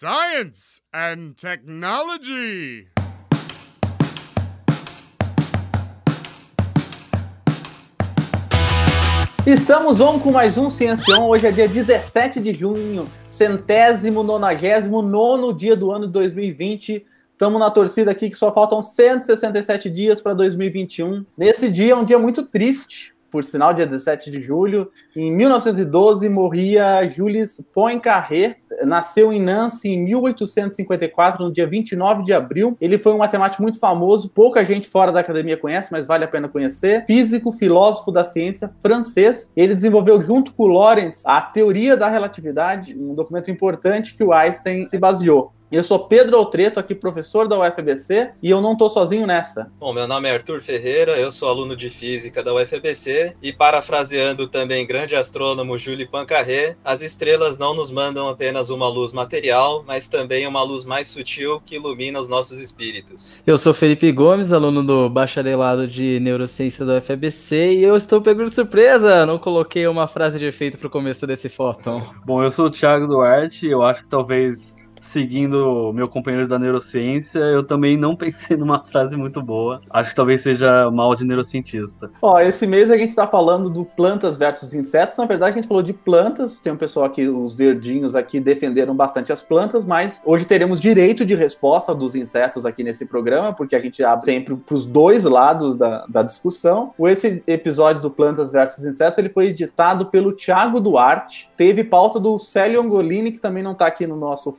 Science and Technology. Estamos on com mais um Ciencião. Hoje é dia 17 de junho, centésimo, nonagésimo, nono dia do ano de 2020. Estamos na torcida aqui que só faltam 167 dias para 2021. Nesse dia é um dia muito triste, por sinal, dia 17 de julho. Em 1912 morria Jules Poincaré, nasceu em Nancy em 1854, no dia 29 de abril. Ele foi um matemático muito famoso, pouca gente fora da academia conhece, mas vale a pena conhecer. Físico, filósofo da ciência, francês. Ele desenvolveu junto com Lorentz a teoria da relatividade, um documento importante que o Einstein se baseou. Eu sou Pedro Altreto, aqui professor da UFBC, e eu não estou sozinho nessa. Bom, meu nome é Arthur Ferreira, eu sou aluno de Física da UFBC, e parafraseando também grande astrônomo Júlio Poincaré, as estrelas não nos mandam apenas uma luz material, mas também uma luz mais sutil que ilumina os nossos espíritos. Eu sou Felipe Gomes, aluno do bacharelado de Neurociência da UFBC, e eu estou pegando de surpresa, não coloquei uma frase de efeito para o começo desse fóton. Bom, eu sou o Thiago Duarte, eu acho que talvez seguindo meu companheiro da neurociência, eu também não pensei numa frase muito boa. Acho que talvez seja mal de neurocientista. Ó, esse mês a gente está falando do plantas versus insetos. Na verdade, a gente falou de plantas. Tem um pessoal aqui, os verdinhos aqui, defenderam bastante as plantas, mas hoje teremos direito de resposta dos insetos aqui nesse programa, porque a gente abre sempre para os dois lados da, da discussão. Esse episódio do Plantas versus Insetos ele foi editado pelo Thiago Duarte. Teve pauta do Célio Angolini, que também não está aqui no nosso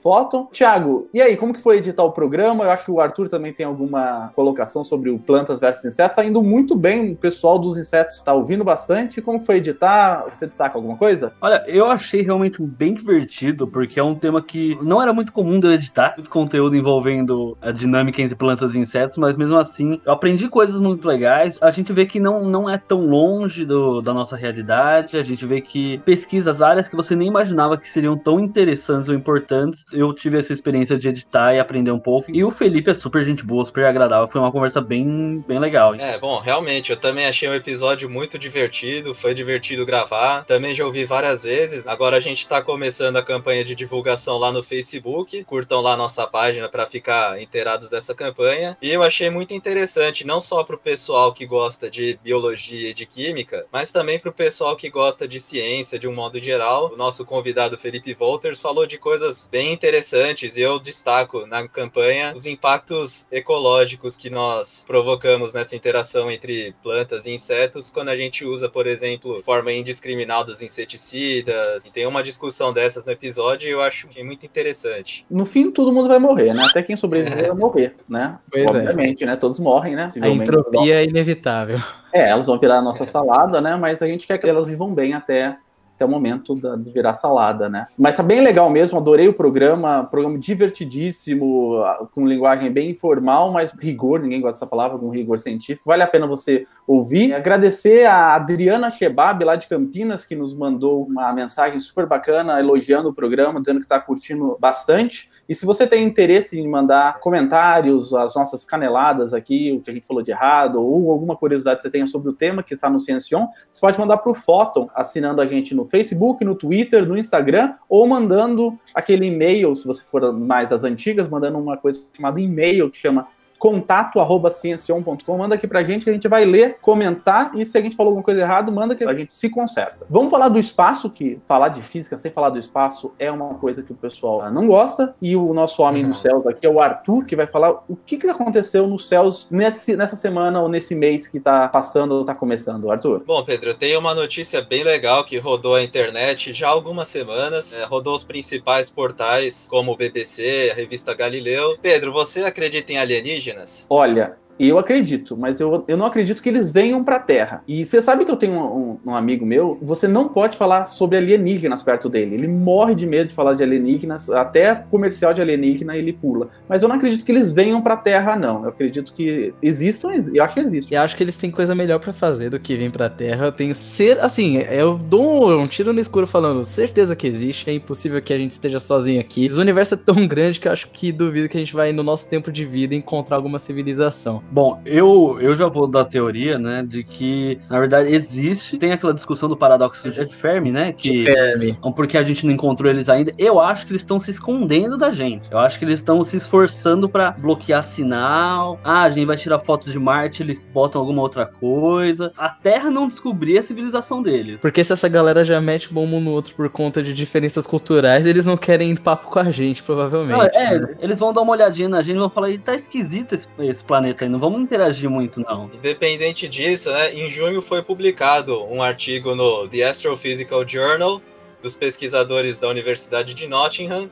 Tiago, e aí, como que foi editar o programa? Eu acho que o Arthur também tem alguma colocação sobre o plantas versus insetos. Tá indo muito bem, o pessoal dos insetos está ouvindo bastante. Como que foi editar? Você destaca alguma coisa? Olha, eu achei realmente bem divertido, porque é um tema que não era muito comum de eu editar. Muito conteúdo envolvendo a dinâmica entre plantas e insetos, mas mesmo assim, eu aprendi coisas muito legais. A gente vê que não, não é tão longe do, da nossa realidade. A gente vê que pesquisas áreas que você nem imaginava que seriam tão interessantes ou importantes. Eu tive essa experiência de editar e aprender um pouco. E o Felipe é super gente boa, super agradável. Foi uma conversa bem, bem legal. Hein? É, bom, realmente, eu também achei o um episódio muito divertido. Foi divertido gravar. Também já ouvi várias vezes. Agora a gente tá começando a campanha de divulgação lá no Facebook. Curtam lá nossa página para ficar inteirados dessa campanha. E eu achei muito interessante, não só pro pessoal que gosta de biologia e de química, mas também pro pessoal que gosta de ciência de um modo geral. O nosso convidado Felipe Wolters falou de coisas bem interessantes interessantes e eu destaco na campanha os impactos ecológicos que nós provocamos nessa interação entre plantas e insetos quando a gente usa, por exemplo, forma indiscriminada dos inseticidas. E tem uma discussão dessas no episódio e eu acho muito interessante. No fim, todo mundo vai morrer, né? Até quem sobreviver vai morrer, né? Pois é. Obviamente, é. né? Todos morrem, né? A entropia é inevitável. É, elas vão virar a nossa salada, né? Mas a gente quer que elas vivam bem até até o momento da, de virar salada, né? Mas tá bem legal mesmo, adorei o programa, programa divertidíssimo, com linguagem bem informal, mas rigor, ninguém gosta dessa palavra, com rigor científico. Vale a pena você ouvir. Agradecer a Adriana Shebab, lá de Campinas, que nos mandou uma mensagem super bacana, elogiando o programa, dizendo que está curtindo bastante. E se você tem interesse em mandar comentários, as nossas caneladas aqui, o que a gente falou de errado, ou alguma curiosidade que você tenha sobre o tema que está no Ciencion, você pode mandar para o Photon, assinando a gente no Facebook, no Twitter, no Instagram, ou mandando aquele e-mail, se você for mais das antigas, mandando uma coisa chamada e-mail, que chama contato@ciencion.com, manda aqui pra gente que a gente vai ler, comentar e se a gente falou alguma coisa errada, manda que a gente se conserta. Vamos falar do espaço, que falar de física sem falar do espaço é uma coisa que o pessoal não gosta, e o nosso homem uhum. dos céus aqui é o Arthur, que vai falar o que, que aconteceu nos céus nesse, nessa semana ou nesse mês que tá passando ou tá começando, Arthur. Bom, Pedro, eu tenho uma notícia bem legal que rodou a internet já há algumas semanas, é, rodou os principais portais como o BBC, a revista Galileu. Pedro, você acredita em alienígenas? Alienígenas? Olha, eu acredito, mas eu, eu não acredito que eles venham para a Terra. E você sabe que eu tenho um, um, um, amigo meu, você não pode falar sobre alienígenas perto dele. Ele morre de medo de falar de alienígenas, até comercial de alienígena ele pula. Mas eu não acredito que eles venham para a Terra, não. Eu acredito que existam, eu acho que existem. Eu acho que eles têm coisa melhor para fazer do que vir para a Terra. Eu tenho ser, assim, eu dou um tiro no escuro falando, certeza que existe, é impossível que a gente esteja sozinho aqui. O universo é tão grande que eu acho que duvido que a gente vai no nosso tempo de vida encontrar alguma civilização. Bom, eu, eu já vou da teoria, né, de que, na verdade, existe, tem aquela discussão do paradoxo de Fermi, né, que Fermi. porque a gente não encontrou eles ainda. Eu acho que eles estão se escondendo da gente. Eu acho que eles estão se esforçando pra bloquear sinal. Ah, a gente vai tirar foto de Marte, eles botam alguma outra coisa. A Terra não descobrir a civilização deles. Porque se essa galera já mete bom um no outro por conta de diferenças culturais, eles não querem papo com a gente, provavelmente. Não, é, né? eles vão dar uma olhadinha na gente e vão falar, "Ih, tá esquisito esse, esse planeta aí, não vamos interagir muito, não. Independente disso, né, em junho foi publicado um artigo no The Astrophysical Journal dos pesquisadores da Universidade de Nottingham,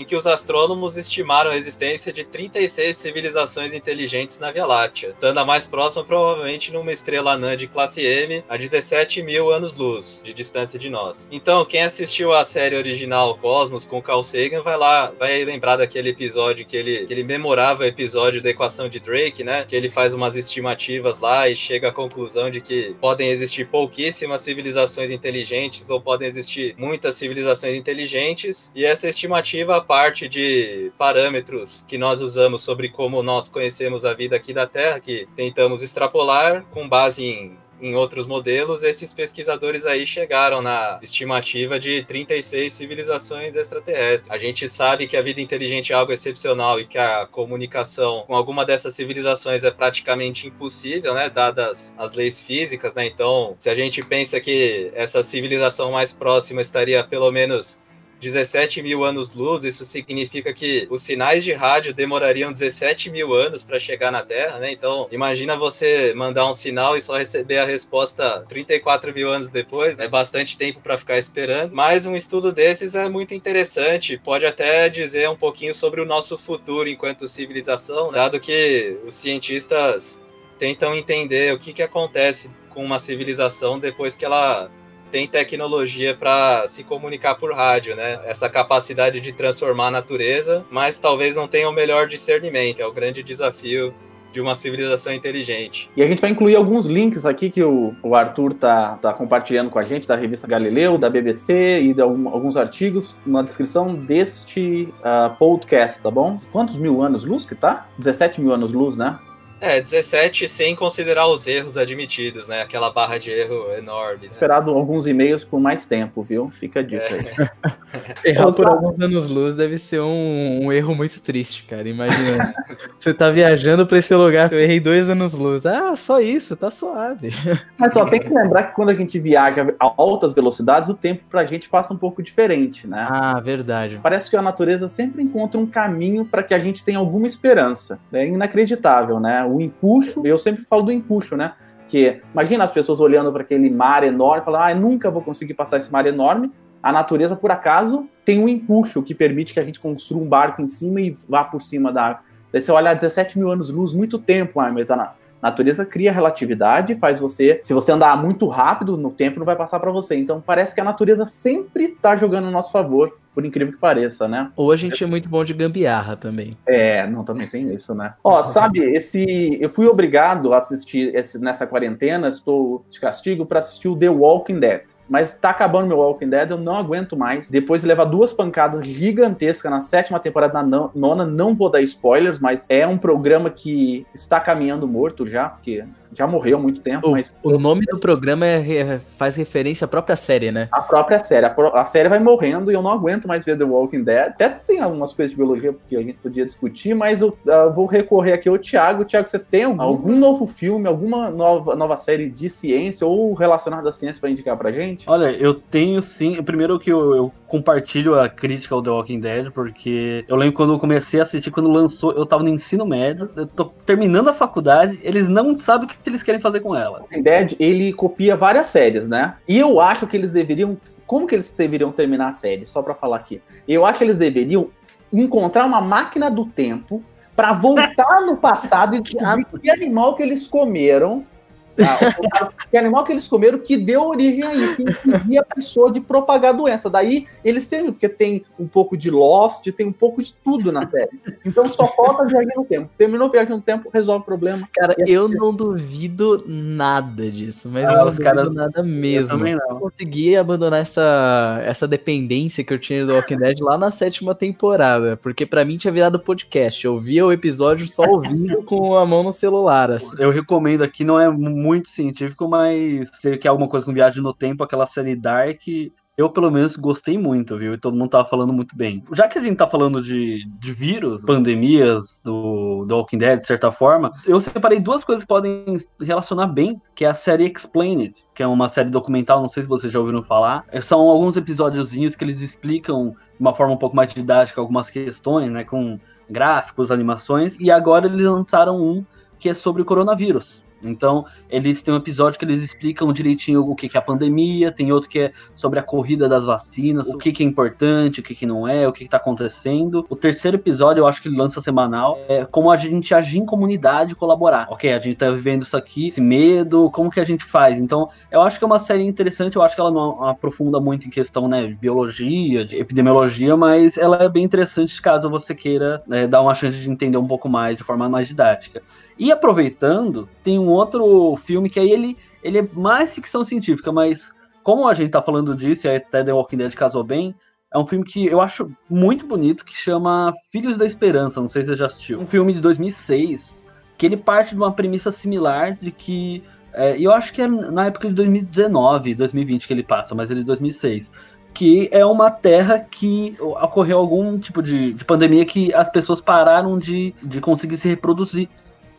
em que os astrônomos estimaram a existência de 36 civilizações inteligentes na Via Láctea, estando a mais próxima provavelmente numa estrela anã de classe M a 17 mil anos-luz de distância de nós. Então, quem assistiu a série original Cosmos com Carl Sagan vai lá, vai lembrar daquele episódio que ele, aquele memorável episódio da equação de Drake, né? Que ele faz umas estimativas lá e chega à conclusão de que podem existir pouquíssimas civilizações inteligentes ou podem existir muitas civilizações inteligentes, e essa estimativa parte de parâmetros que nós usamos sobre como nós conhecemos a vida aqui da Terra, que tentamos extrapolar com base em, em outros modelos. Esses pesquisadores aí chegaram na estimativa de 36 civilizações extraterrestres. A gente sabe que a vida inteligente é algo excepcional e que a comunicação com alguma dessas civilizações é praticamente impossível, né, dadas as leis físicas, né? Então, se a gente pensa que essa civilização mais próxima estaria pelo menos 17 mil anos-luz, isso significa que os sinais de rádio demorariam 17 mil anos para chegar na Terra, né? Então, imagina você mandar um sinal e só receber a resposta 34 mil anos depois, é bastante tempo para ficar esperando. Mas um estudo desses é muito interessante, pode até dizer um pouquinho sobre o nosso futuro enquanto civilização, dado que os cientistas tentam entender o que, que acontece com uma civilização depois que ela tem tecnologia para se comunicar por rádio, né? Essa capacidade de transformar a natureza, mas talvez não tenha o melhor discernimento, é o grande desafio de uma civilização inteligente. E a gente vai incluir alguns links aqui que o, o Arthur tá, tá compartilhando com a gente, da revista Galileu, da BBC e de algum- alguns artigos na descrição deste ah, podcast, tá bom? Quantos mil anos luz que tá? 17 mil anos luz, né? É, 17 sem considerar os erros admitidos, né? Aquela barra de erro enorme. Né? Esperado alguns e-mails por mais tempo, viu? Fica a dica aí. Errar por alguns anos-luz deve ser um, um erro muito triste, cara. Imagina. você tá viajando pra esse lugar, eu errei dois anos-luz. Ah, só isso, tá suave. Mas só tem que lembrar que quando a gente viaja a altas velocidades, o tempo pra gente passa um pouco diferente, né? Ah, verdade. Parece que a natureza sempre encontra um caminho para que a gente tenha alguma esperança. É inacreditável, né? O empuxo, eu sempre falo do empuxo, né? Que imagina as pessoas olhando para aquele mar enorme falando, ah, eu nunca vou conseguir passar esse mar enorme. A natureza, por acaso, tem um empuxo que permite que a gente construa um barco em cima e vá por cima da água. Daí você olha 17 mil anos-luz, muito tempo, ah, mas a natureza cria relatividade, faz você. Se você andar muito rápido, no tempo não vai passar para você. Então parece que a natureza sempre tá jogando a nosso favor, por incrível que pareça, né? Ou a gente é muito bom de gambiarra também. É, não, também tem isso, né? Ó, sabe, esse. Eu fui obrigado a assistir esse, nessa quarentena, estou de castigo, para assistir o The Walking Dead. Mas tá acabando meu Walking Dead, eu não aguento mais. Depois de levar duas pancadas gigantescas na sétima temporada, na non- nona, não vou dar spoilers, mas é um programa que está caminhando morto já, porque já morreu há muito tempo, O, mas o nome do programa é re- faz referência à própria série, né? a própria série. A, pro- a série vai morrendo e eu não aguento mais ver The Walking Dead. Até tem algumas coisas de biologia que a gente podia discutir, mas eu ah, vou recorrer aqui ao Thiago. Thiago, você tem algum, algum novo filme, alguma nova, nova série de ciência ou relacionada à ciência para indicar pra gente? Olha, eu tenho sim. Primeiro que eu, eu compartilho a crítica ao The Walking Dead, porque eu lembro quando eu comecei a assistir, quando lançou, eu tava no ensino médio, eu tô terminando a faculdade, eles não sabem o que eles querem fazer com ela. Walking Dead, ele copia várias séries, né? E eu acho que eles deveriam. Como que eles deveriam terminar a série? Só pra falar aqui. Eu acho que eles deveriam encontrar uma máquina do tempo pra voltar no passado e descobrir que animal que eles comeram. Tá? que animal que eles comeram que deu origem a isso, que impedia a pessoa de propagar a doença. Daí eles terminam, porque tem um pouco de Lost, tem um pouco de tudo na série. Então só falta viagem no tempo. Terminou viagem no tempo, resolve o problema. Cara, E eu não duvido nada disso, mas Ah, eu não duvido caras- nada Eu mesmo. também Eu não. consegui abandonar essa, essa dependência que eu tinha do Walking Dead lá na sétima temporada, porque pra mim tinha virado podcast. Eu via o episódio só ouvindo com a mão no celular, assim. Eu recomendo aqui, não é muito científico, mas se quer alguma coisa com viagem no tempo, aquela série Dark, eu pelo menos gostei muito, viu? E todo mundo tava falando muito bem. Já que a gente tá falando de, de vírus, pandemias do, do Walking Dead, de certa forma, eu separei duas coisas que podem relacionar bem, que é a série Explained, que é uma série documental, não sei se vocês já ouviram falar. É, São alguns episódiozinhos que eles explicam de uma forma um pouco mais didática algumas questões, né? Com gráficos, animações, e agora eles lançaram um que é sobre o coronavírus. Então, eles têm um episódio que eles explicam direitinho o que que é a pandemia, tem outro que é sobre a corrida das vacinas, o que que é importante, o que que não é, o que que tá acontecendo. O terceiro episódio, eu acho que ele lança semanal, é como a gente agir em comunidade e colaborar. Ok, a gente tá vivendo isso aqui, esse medo, como que a gente faz? Então, eu acho que é uma série interessante, eu acho que ela não aprofunda muito em questão, né, de biologia, de epidemiologia, mas ela é bem interessante caso você queira né, dar uma chance de entender um pouco mais, de forma mais didática. E aproveitando, tem um outro filme que aí ele, ele é mais ficção científica, mas como a gente tá falando disso, e até The Walking Dead casou bem, é um filme que eu acho muito bonito, que chama Filhos da Esperança, não sei se você já assistiu. Um filme de 2006, que ele parte de uma premissa similar de que... é, eu acho que é na época de 2019, 2020 que ele passa, mas ele é de 2006 que é uma terra que ocorreu algum tipo de, de pandemia que as pessoas pararam de, de conseguir se reproduzir.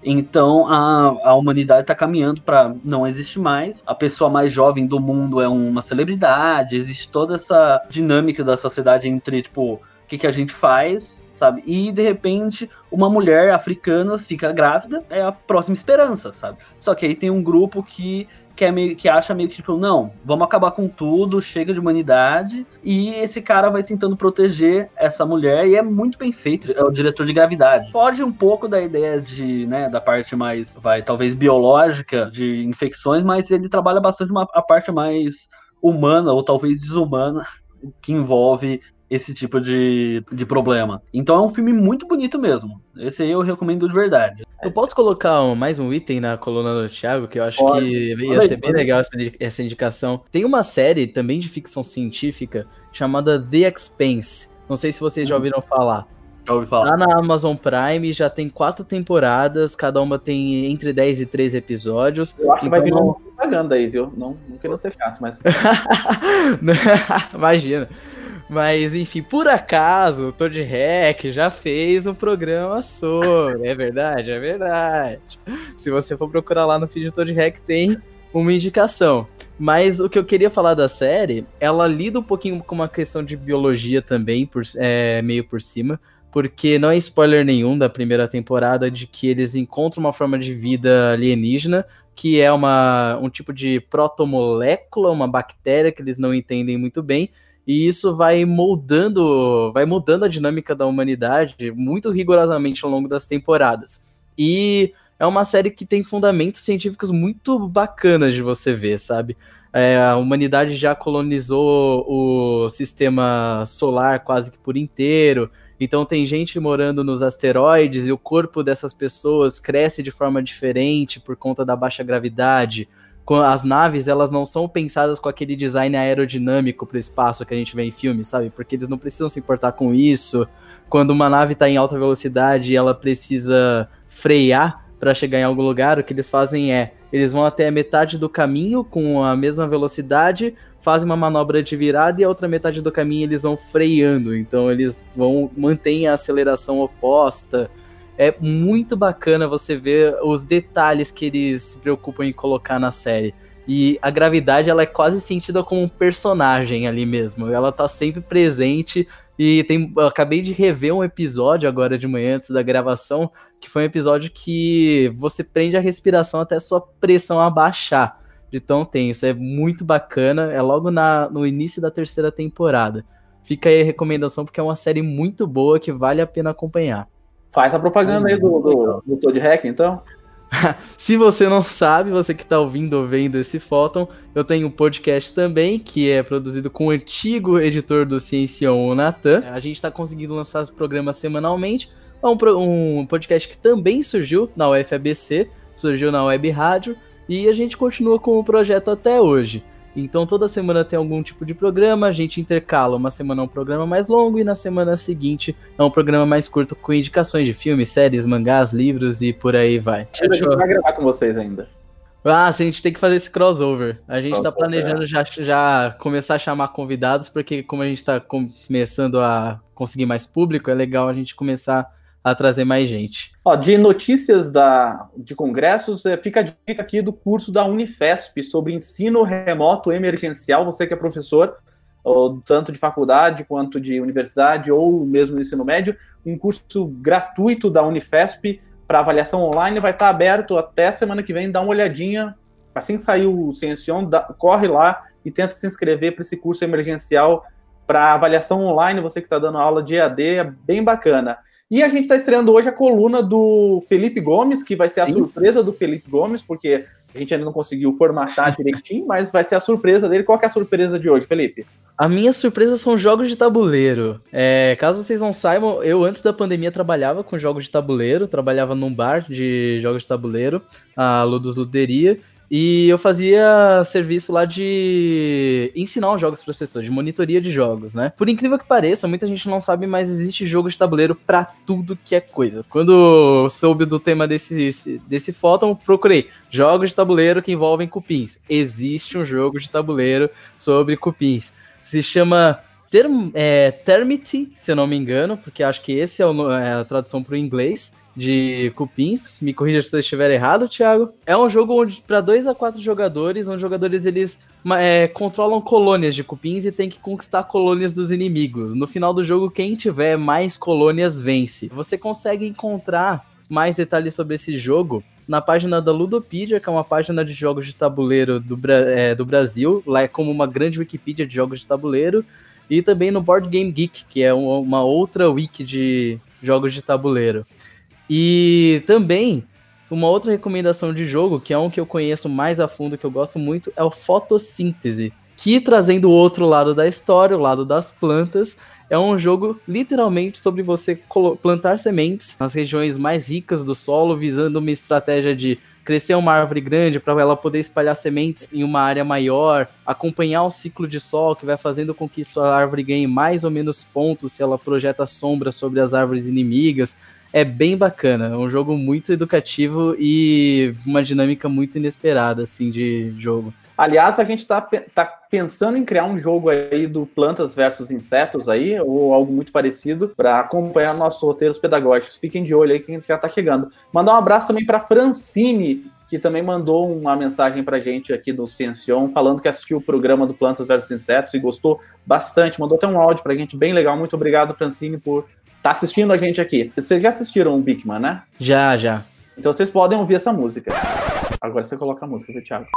Então a, a humanidade está caminhando para não existir mais. A pessoa mais jovem do mundo é uma celebridade. Existe toda essa dinâmica da sociedade entre tipo o que, que a gente faz, sabe? E de repente uma mulher africana fica grávida, é a próxima esperança, sabe? Só que aí tem um grupo que que, é meio, que acha meio que tipo, não, vamos acabar com tudo, chega de humanidade, e esse cara vai tentando proteger essa mulher, e é muito bem feito, é o diretor de gravidade. Foge um pouco da ideia de, né, da parte mais, vai, talvez biológica de infecções, mas ele trabalha bastante uma, a parte mais humana, ou talvez desumana, que envolve esse tipo de, de problema. Então é um filme muito bonito mesmo. Esse aí eu recomendo de verdade. Eu posso colocar um- mais um item na coluna do Thiago, que eu acho Pode. que ia Pode, ser bem pode. legal essa, indi- essa indicação. Tem uma série também de ficção científica chamada The Expanse. Não sei se vocês já ouviram falar. Já ouvi falar. Lá na Amazon Prime já tem quatro temporadas, cada uma tem entre 10 e 13 episódios. Eu acho que vai Então, não- uma propaganda aí, viu? Não, não querendo ser chato, mas. Imagina. Mas, enfim, por acaso, o Todd Hack já fez um programa sobre. É verdade, é verdade. Se você for procurar lá no feed do Todd Hack, tem uma indicação. Mas o que eu queria falar da série, ela lida um pouquinho com uma questão de biologia também, por, é, meio por cima. Porque não é spoiler nenhum da primeira temporada de que eles encontram uma forma de vida alienígena que é uma, um tipo de protomolécula, uma bactéria que eles não entendem muito bem, e isso vai moldando, vai mudando a dinâmica da humanidade muito rigorosamente ao longo das temporadas. E é uma série que tem fundamentos científicos muito bacanas de você ver, sabe? É, a humanidade já colonizou o sistema solar quase que por inteiro. Então tem gente morando nos asteroides e o corpo dessas pessoas cresce de forma diferente por conta da baixa gravidade. As naves, elas não são pensadas com aquele design aerodinâmico para o espaço que a gente vê em filmes, sabe? Porque eles não precisam se importar com isso. Quando uma nave está em alta velocidade e ela precisa frear para chegar em algum lugar, o que eles fazem é, eles vão até a metade do caminho com a mesma velocidade, fazem uma manobra de virada e a outra metade do caminho eles vão freando. Então eles vão mantêm a aceleração oposta. É muito bacana você ver os detalhes que eles se preocupam em colocar na série. E a gravidade ela é quase sentida como um personagem ali mesmo. Ela tá sempre presente e tem acabei de rever um episódio agora de manhã antes da gravação, que foi um episódio que você prende a respiração até sua pressão abaixar de tão tenso. É muito bacana. É logo na, no início da terceira temporada. Fica aí a recomendação, porque é uma série muito boa que vale a pena acompanhar. Faz a propaganda aí do, do, do Todd Hack, então. Se você não sabe, você que está ouvindo ou vendo esse Fóton, eu tenho um podcast também, que é produzido com o antigo editor do Ciencião, o Natan. A gente está conseguindo lançar os programas semanalmente, é um, um podcast que também surgiu na UFABC, surgiu na Web Rádio, e a gente continua com o projeto até hoje. Então toda semana tem algum tipo de programa, a gente intercala. Uma semana é um programa mais longo e na semana seguinte é um programa mais curto com indicações de filmes, séries, mangás, livros e por aí vai. A gente vai gravar com vocês ainda. Ah, a gente tem que fazer esse crossover. A gente está planejando é. já, já começar a chamar convidados, porque como a gente está começando a conseguir mais público, é legal a gente começar a trazer mais gente. Ó, de notícias da, de congressos, é, fica a dica aqui do curso da Unifesp sobre ensino remoto emergencial. Você que é professor, ou, tanto de faculdade quanto de universidade, ou mesmo no ensino médio, um curso gratuito da Unifesp para avaliação online vai estar aberto até semana que vem. Dá uma olhadinha. Assim que sair o Ciencion, corre lá e tenta se inscrever para esse curso emergencial para avaliação online. Você que está dando aula de EAD, é bem bacana. E a gente está estreando hoje a coluna do Felipe Gomes, que vai ser Sim. a surpresa do Felipe Gomes, porque a gente ainda não conseguiu formatar direitinho, mas vai ser a surpresa dele. Qual é a surpresa de hoje, Felipe? A minha surpresa são jogos de tabuleiro. É, caso vocês não saibam, eu antes da pandemia trabalhava com jogos de tabuleiro, trabalhava num bar de jogos de tabuleiro, a Ludus Luderia. E eu fazia serviço lá de ensinar os jogos para as pessoas, de monitoria de jogos, né? Por incrível que pareça, muita gente não sabe, mas existe jogo de tabuleiro para tudo que é coisa. Quando soube do tema desse, desse fóton, procurei jogos de tabuleiro que envolvem cupins. Existe um jogo de tabuleiro sobre cupins. Se chama Term, é, Termity, se eu não me engano, porque acho que esse é, o, é a tradução para o inglês de cupins. Me corrija se eu estiver errado, Thiago. É um jogo onde para dois a quatro jogadores, onde jogadores eles é, controlam colônias de cupins e tem que conquistar colônias dos inimigos. No final do jogo, quem tiver mais colônias vence. Você consegue encontrar mais detalhes sobre esse jogo na página da Ludopedia, que é uma página de jogos de tabuleiro do, é, do Brasil. Lá é como uma grande Wikipedia de jogos de tabuleiro. E também no Board Game Geek, que é uma outra wiki de jogos de tabuleiro. E também, uma outra recomendação de jogo, que é um que eu conheço mais a fundo, que eu gosto muito, é o Fotossíntese. Que trazendo o outro lado da história, o lado das plantas, é um jogo literalmente sobre você plantar sementes nas regiões mais ricas do solo, visando uma estratégia de crescer uma árvore grande para ela poder espalhar sementes em uma área maior, acompanhar o ciclo de sol que vai fazendo com que sua árvore ganhe mais ou menos pontos se ela projeta sombra sobre as árvores inimigas é bem bacana. É um jogo muito educativo e uma dinâmica muito inesperada, assim, de jogo. Aliás, a gente está tá pensando em criar um jogo aí do plantas versus insetos aí, ou algo muito parecido, para acompanhar nossos roteiros pedagógicos. Fiquem de olho aí que a gente já está chegando. Mandar um abraço também para Francine, que também mandou uma mensagem para gente aqui do Ciencion, falando que assistiu o programa do Plantas versus Insetos e gostou bastante. Mandou até um áudio para a gente bem legal. Muito obrigado, Francine, por tá assistindo a gente aqui. Vocês já assistiram o Bigman, né? Já, já. Então vocês podem ouvir essa música. Agora você coloca a música do Thiago.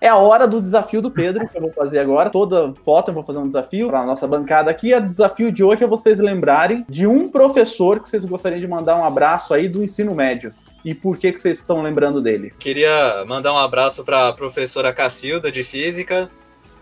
É a hora do desafio do Pedro, que eu vou fazer agora. Toda foto eu vou fazer um desafio para nossa bancada aqui. O desafio de hoje é vocês lembrarem de um professor que vocês gostariam de mandar um abraço aí do ensino médio. E por que, que vocês estão lembrando dele? Queria mandar um abraço para a professora Cacilda, de Física.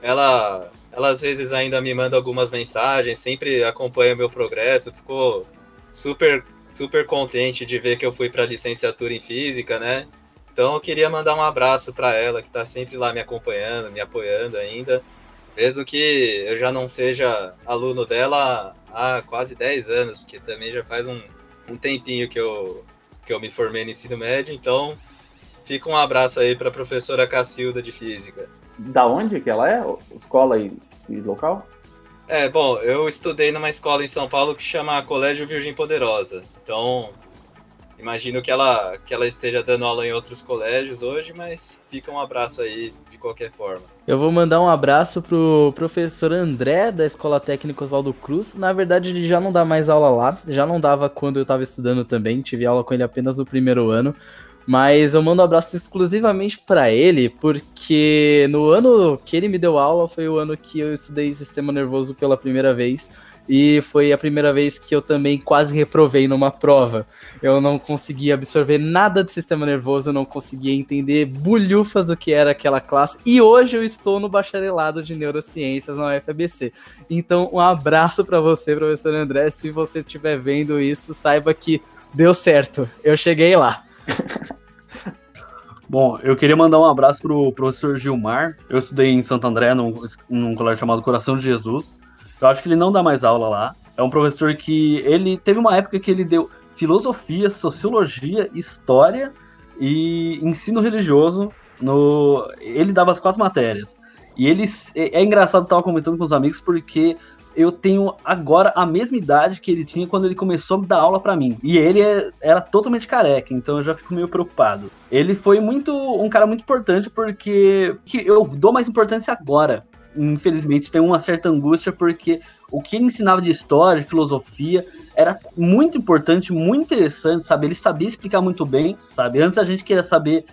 Ela ela às vezes ainda me manda algumas mensagens, sempre acompanha meu progresso, ficou super super contente de ver que eu fui para licenciatura em física, né? Então eu queria mandar um abraço para ela que está sempre lá me acompanhando, me apoiando ainda, mesmo que eu já não seja aluno dela há quase 10 anos, porque também já faz um, um tempinho que eu que eu me formei no ensino médio, então fica um abraço aí para a professora Cacilda de física. Da onde que ela é? Escola e, e local? É, bom, eu estudei numa escola em São Paulo que chama Colégio Virgem Poderosa. Então, imagino que ela, que ela esteja dando aula em outros colégios hoje, mas fica um abraço aí de qualquer forma. Eu vou mandar um abraço pro professor André da Escola Técnica Oswaldo Cruz. Na verdade, ele já não dá mais aula lá, já não dava quando eu estava estudando também, tive aula com ele apenas no primeiro ano. Mas eu mando um abraço exclusivamente para ele, porque no ano que ele me deu aula foi o ano que eu estudei sistema nervoso pela primeira vez. E foi a primeira vez que eu também quase reprovei numa prova. Eu não conseguia absorver nada de sistema nervoso, eu não conseguia entender bulhufas do que era aquela classe. E hoje eu estou no bacharelado de neurociências na UFABC. Então, um abraço para você, professor André. Se você estiver vendo isso, saiba que deu certo. Eu cheguei lá. Bom, eu queria mandar um abraço pro professor Gilmar. Eu estudei em Santo André, num, num colégio chamado Coração de Jesus. Eu acho que ele não dá mais aula lá. É um professor que ele teve uma época que ele deu filosofia, sociologia, história e ensino religioso. No, ele dava as quatro matérias. E ele é, é engraçado, tava comentando com os amigos porque eu tenho agora a mesma idade que ele tinha quando ele começou a dar aula para mim. E ele é, era totalmente careca, então eu já fico meio preocupado. Ele foi muito um cara muito importante porque que eu dou mais importância agora. Infelizmente, tem uma certa angústia porque o que ele ensinava de história, de filosofia, era muito importante, muito interessante, sabe? Ele sabia explicar muito bem, sabe? Antes a gente queria saber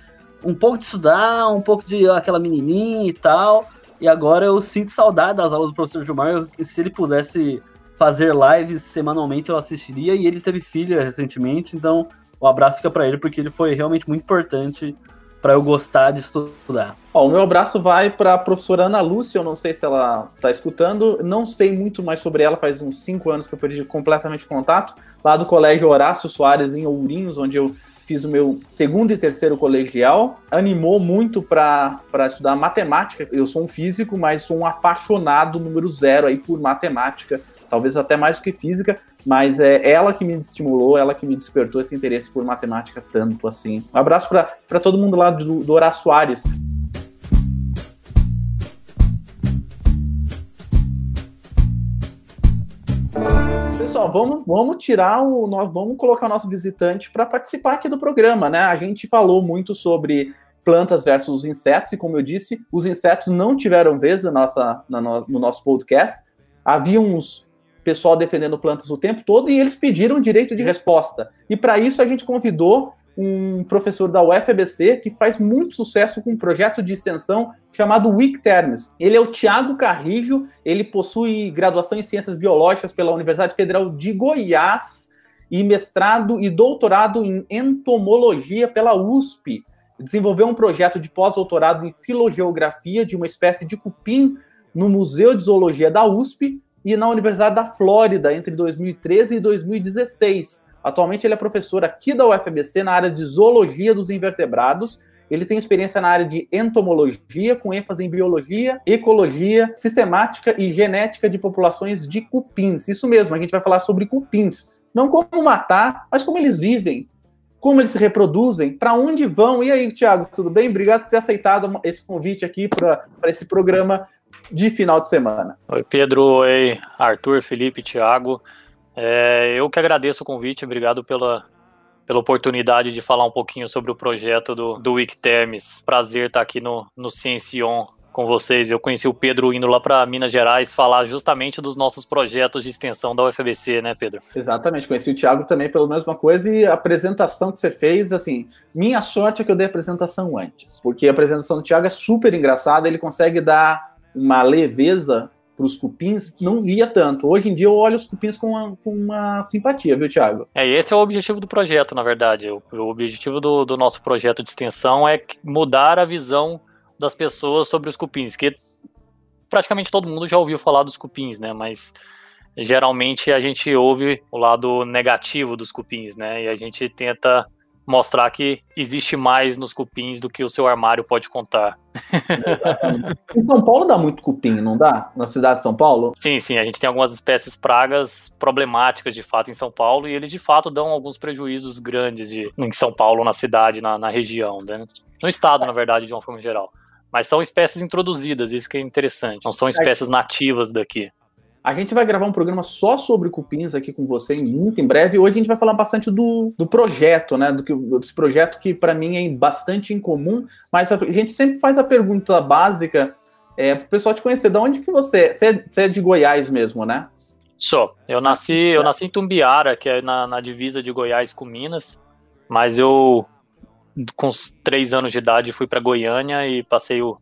um pouco de estudar, um pouco de aquela menininha e tal. E agora eu sinto saudade das aulas do professor Gilmar. Eu, se ele pudesse fazer lives semanalmente, eu assistiria. E ele teve filha recentemente, então o um abraço fica para ele, porque ele foi realmente muito importante para eu gostar de estudar. Ó, o meu abraço vai para a professora Ana Lúcia, eu não sei se ela está escutando, não sei muito mais sobre ela, faz uns cinco anos que eu perdi completamente contato, lá do Colégio Horácio Soares em Ourinhos, onde eu fiz o meu segundo e terceiro colegial, animou muito para estudar matemática. Eu sou um físico, mas sou um apaixonado número zero aí por matemática, talvez até mais do que física, mas é ela que me estimulou, ela que me despertou esse interesse por matemática tanto assim. Um abraço para todo mundo lá do, do Horácio Soares. Pessoal, vamos, vamos tirar o. Nós vamos colocar o nosso visitante para participar aqui do programa, né? A gente falou muito sobre plantas versus insetos, e como eu disse, os insetos não tiveram vez na nossa, na no, no nosso podcast. Havia uns pessoal defendendo plantas o tempo todo e eles pediram direito de resposta. E para isso a gente convidou um professor da UFBC que faz muito sucesso com um projeto de extensão chamado Week Terms. Ele é o Tiago Carrijo, ele possui graduação em Ciências Biológicas pela Universidade Federal de Goiás e mestrado e doutorado em entomologia pela USP. Desenvolveu um projeto de pós-doutorado em filogeografia de uma espécie de cupim no Museu de Zoologia da USP e na Universidade da Flórida entre 2013 e 2016 Atualmente ele é professor aqui da UFBC na área de zoologia dos invertebrados. Ele tem experiência na área de entomologia, com ênfase em biologia, ecologia, sistemática e genética de populações de cupins. Isso mesmo, a gente vai falar sobre cupins. Não como matar, mas como eles vivem, como eles se reproduzem, para onde vão. E aí, Tiago, tudo bem? Obrigado por ter aceitado esse convite aqui para esse programa de final de semana. Oi, Pedro. Oi, Arthur, Felipe, Tiago. É, eu que agradeço o convite, obrigado pela, pela oportunidade de falar um pouquinho sobre o projeto do, do Wiktermes. Prazer estar aqui no, no Ciencion com vocês. Eu conheci o Pedro indo lá para Minas Gerais falar justamente dos nossos projetos de extensão da UFBC, né, Pedro? Exatamente. Conheci o Thiago também pela mesma coisa e a apresentação que você fez, assim, minha sorte é que eu dei a apresentação antes, porque a apresentação do Thiago é super engraçada, ele consegue dar uma leveza para os cupins, não via tanto. Hoje em dia eu olho os cupins com uma, com uma simpatia, viu, Thiago? É, esse é o objetivo do projeto, na verdade. O, o objetivo do, do, nosso projeto de extensão é mudar a visão das pessoas sobre os cupins, que praticamente todo mundo já ouviu falar dos cupins, né? Mas geralmente a gente ouve o lado negativo dos cupins, né? E a gente tenta mostrar que existe mais nos cupins do que o seu armário pode contar. em São Paulo dá muito cupim, não dá? Na cidade de São Paulo? Sim, sim. A gente tem algumas espécies pragas problemáticas de fato em São Paulo e eles de fato dão alguns prejuízos grandes de, em São Paulo, na cidade, na, na região, né? no estado, na verdade, de uma forma geral. Mas são espécies introduzidas, isso que é interessante. Não são espécies nativas daqui. A gente vai gravar um programa só sobre cupins aqui com você muito em breve. Hoje a gente vai falar bastante do, do projeto, né? Do que, desse projeto que para mim é bastante incomum, mas a gente sempre faz a pergunta básica é, para o pessoal te conhecer. De onde que você é? Você é, você é de Goiás mesmo, né? Sou. Eu nasci, eu nasci em Tumbiara, que é na, na divisa de Goiás com Minas, mas eu com três anos de idade fui para Goiânia e passei o,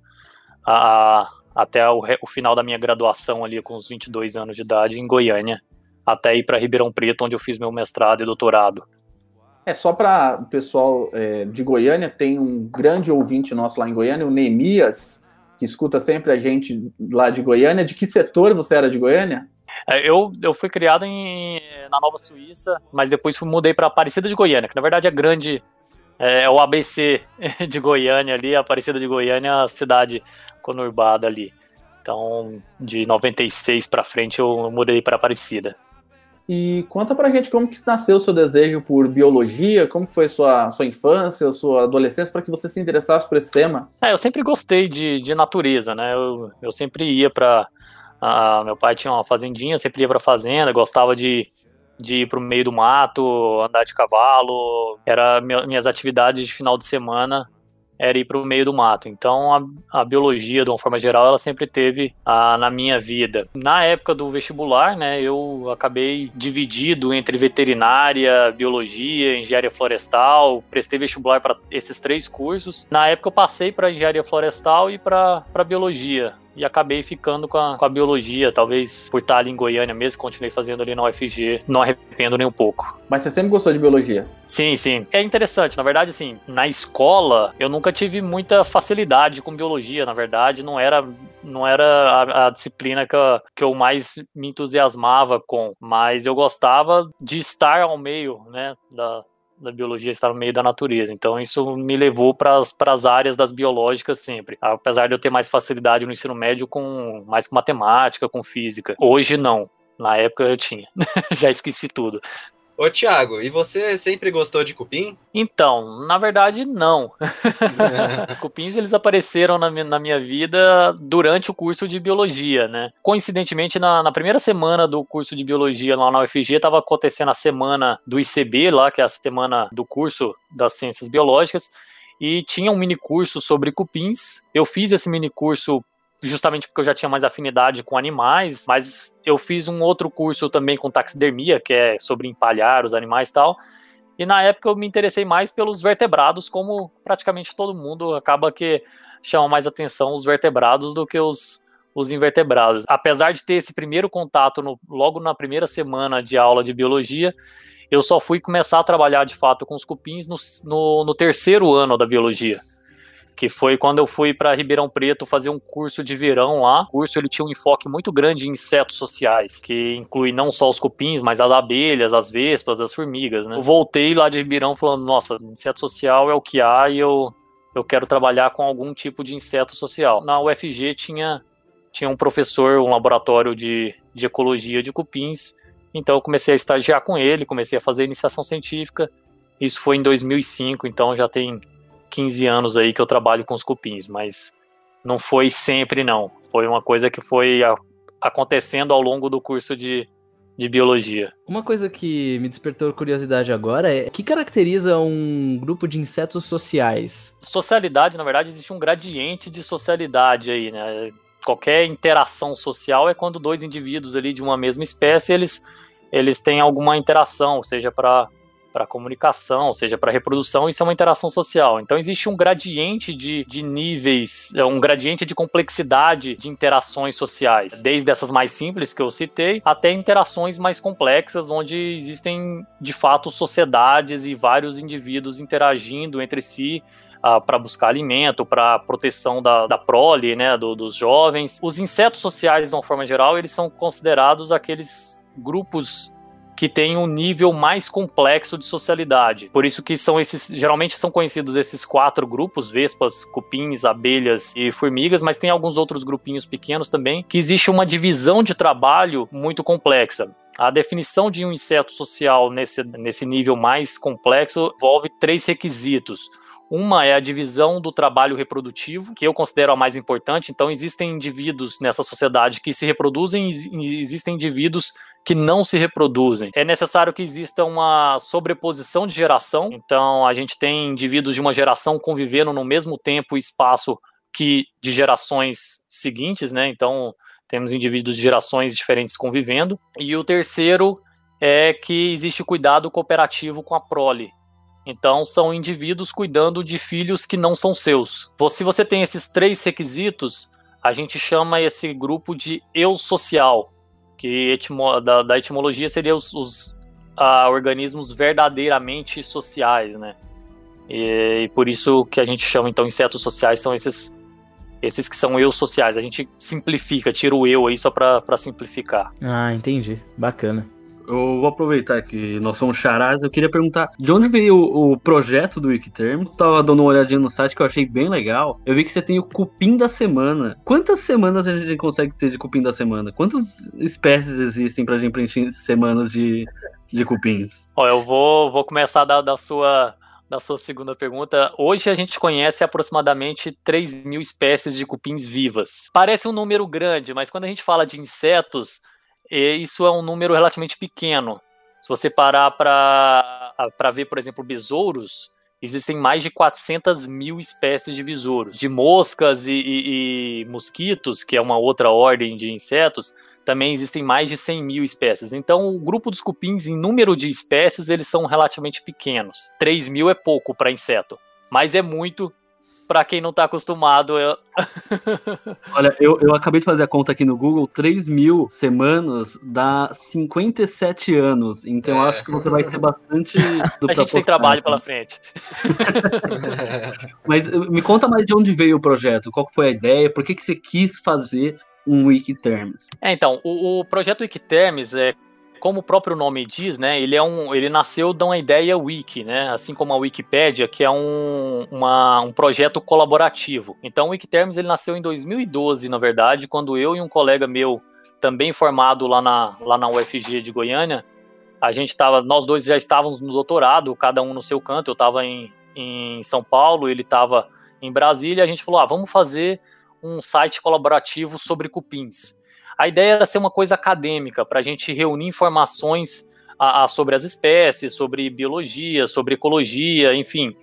a, até o, o, final da minha graduação ali com os 22 anos de idade em Goiânia, até ir para Ribeirão Preto, onde eu fiz meu mestrado e doutorado. É só para o pessoal é, de Goiânia, tem um grande ouvinte nosso lá em Goiânia, o Neemias, que escuta sempre a gente lá de Goiânia. De que setor você era de Goiânia? É, eu, eu fui criado em, na Nova Suíça, mas depois fui, mudei para Aparecida de Goiânia, que na verdade é grande, é, é o ABC de Goiânia ali, Aparecida de Goiânia, a cidade conurbada ali. Então, de 96 para frente eu mudei para Aparecida. E conta pra gente como que nasceu o seu desejo por biologia, como que foi sua, sua infância, sua adolescência, para que você se interessasse por esse tema? É, eu sempre gostei de, de natureza, né? Eu, eu sempre ia para meu pai tinha uma fazendinha, sempre ia para fazenda, gostava de, de ir para o meio do mato, andar de cavalo, era minhas atividades de final de semana era ir para o meio do mato. Então a, a, biologia, de uma forma geral, ela sempre teve a, na minha vida. Na época do vestibular, né, eu acabei dividido entre veterinária, biologia, engenharia florestal. Prestei vestibular para esses três cursos. Na época eu passei para engenharia florestal e para biologia e acabei ficando com a, com a, biologia, talvez por estar ali em Goiânia mesmo, continuei fazendo ali na UFG, não arrependo nem um pouco. Mas você sempre gostou de biologia? Sim, sim. É interessante, na verdade, assim, na escola eu nunca tive muita facilidade com biologia, na verdade, não era não era a, a disciplina que eu, que eu mais me entusiasmava com, mas eu gostava de estar ao meio, né, da, da biologia estar no meio da natureza. Então isso me levou para as áreas das biológicas sempre. Apesar de eu ter mais facilidade no ensino médio com mais com matemática, com física. Hoje não. Na época eu tinha. Já esqueci tudo. Ô, Thiago, e você sempre gostou de cupim? Então, na verdade, não. Os cupins, eles apareceram na minha, na minha, vida durante o curso de biologia, né? Coincidentemente, na, na primeira semana do curso de biologia lá na UFG, estava acontecendo a semana do ICB, lá, que é a semana do curso das ciências biológicas, e tinha um mini curso sobre cupins. Eu fiz esse mini curso justamente porque eu já tinha mais afinidade com animais, mas eu fiz um outro curso também com taxidermia, que é sobre empalhar os animais e tal. E na época eu me interessei mais pelos vertebrados, como praticamente todo mundo acaba que chama mais atenção os vertebrados do que os, os invertebrados. Apesar de ter esse primeiro contato no, logo na primeira semana de aula de biologia, eu só fui começar a trabalhar de fato com os cupins no, no, no terceiro ano da biologia que foi quando eu fui para Ribeirão Preto fazer um curso de verão lá. O curso ele tinha um enfoque muito grande em insetos sociais, que inclui não só os cupins, mas as abelhas, as vespas, as formigas, né? Eu voltei lá de Ribeirão falando, nossa, inseto social é o que há e eu eu quero trabalhar com algum tipo de inseto social. Na UFG tinha tinha um professor, um laboratório de, de ecologia de cupins, então eu comecei a estagiar com ele, comecei a fazer iniciação científica. Isso foi em 2005, então já tem 15 anos aí que eu trabalho com os cupins, mas não foi sempre não. Foi uma coisa que foi a, acontecendo ao longo do curso de, de biologia. Uma coisa que me despertou curiosidade agora é o que caracteriza um grupo de insetos sociais? Socialidade, na verdade, existe um gradiente de socialidade aí, né? Qualquer interação social é quando dois indivíduos ali de uma mesma espécie, eles, eles têm alguma interação, seja para para comunicação, seja para reprodução, isso é uma interação social. Então existe um gradiente de, de níveis, é, um gradiente de complexidade de interações sociais, desde essas mais simples que eu citei, até interações mais complexas, onde existem de fato sociedades e vários indivíduos interagindo entre si Uh, para buscar alimento, para proteção da, da prole, né, do, dos jovens. Os insetos sociais, de uma forma geral, eles são considerados aqueles grupos que tem um nível mais complexo de socialidade. Por isso que são esses, geralmente são conhecidos esses quatro grupos, vespas, cupins, abelhas e formigas, mas tem alguns outros grupinhos pequenos também, que existe uma divisão de trabalho muito complexa. A definição de um inseto social nesse, nesse nível mais complexo envolve três requisitos. Uma é a divisão do trabalho reprodutivo, que eu considero a mais importante. Então, existem indivíduos nessa sociedade que se reproduzem e existem indivíduos que não se reproduzem. É necessário que exista uma sobreposição de geração. Então, a gente tem indivíduos de uma geração convivendo no mesmo tempo e espaço que de gerações seguintes, né? Então, temos indivíduos de gerações diferentes convivendo. E o terceiro é que existe cuidado cooperativo com a prole. Então, são indivíduos cuidando de filhos que não são seus. Se você tem esses três requisitos, a gente chama esse grupo de eu social, que etimo, da, da, etimologia seria os, os organismos verdadeiramente sociais, né? E, e, por isso que a gente chama, então, insetos sociais são esses, esses que são eu sociais. A gente simplifica, tira o eu aí só para simplificar. Ah, entendi. Bacana. Eu vou aproveitar que nós somos charás. Eu queria perguntar de onde veio o, o projeto do Wikiterm. Tava dando uma olhadinha no site que eu achei bem legal. Eu vi que você tem o cupim da semana. Quantas semanas a gente consegue ter de cupim da semana? Quantas espécies existem pra gente preencher semanas de, de cupins? Ó, eu vou, vou começar da, da sua da sua segunda pergunta, hoje a gente conhece aproximadamente 3 mil espécies de cupins vivas. Parece um número grande, mas quando a gente fala de insetos, isso é um número relativamente pequeno. Se você parar para ver, por exemplo, besouros, existem mais de 400 mil espécies de besouros. De moscas e, e, e mosquitos, que é uma outra ordem de insetos, também existem mais de 100 mil espécies. Então, o grupo dos cupins, em número de espécies, eles são relativamente pequenos. 3 mil é pouco para inseto, mas é muito para quem não está acostumado. Eu... Olha, eu, eu acabei de fazer a conta aqui no Google, 3 mil semanas dá 57 anos. Então é. eu acho que você vai ter bastante. a gente tem trabalho pela frente. Mas me conta mais de onde veio o projeto, qual foi a ideia, por que, que você quis fazer um Wikiterms? É, então, o, o projeto Wikiterms é como o próprio nome diz, né, ele é um, ele nasceu de uma ideia wiki, né, assim como a Wikipédia, que é um, uma, um projeto colaborativo. Então, o Wikiterms ele nasceu em 2012, na verdade, quando eu e um colega meu, também formado lá na, lá na UFG de Goiânia, a gente estava, nós dois já estávamos no doutorado, cada um no seu canto. Eu estava em, em São Paulo, ele estava em Brasília. A gente falou, ah, vamos fazer um site colaborativo sobre cupins. A ideia era ser uma coisa acadêmica, para a gente reunir informações a, a, sobre as espécies, sobre biologia, sobre ecologia, enfim.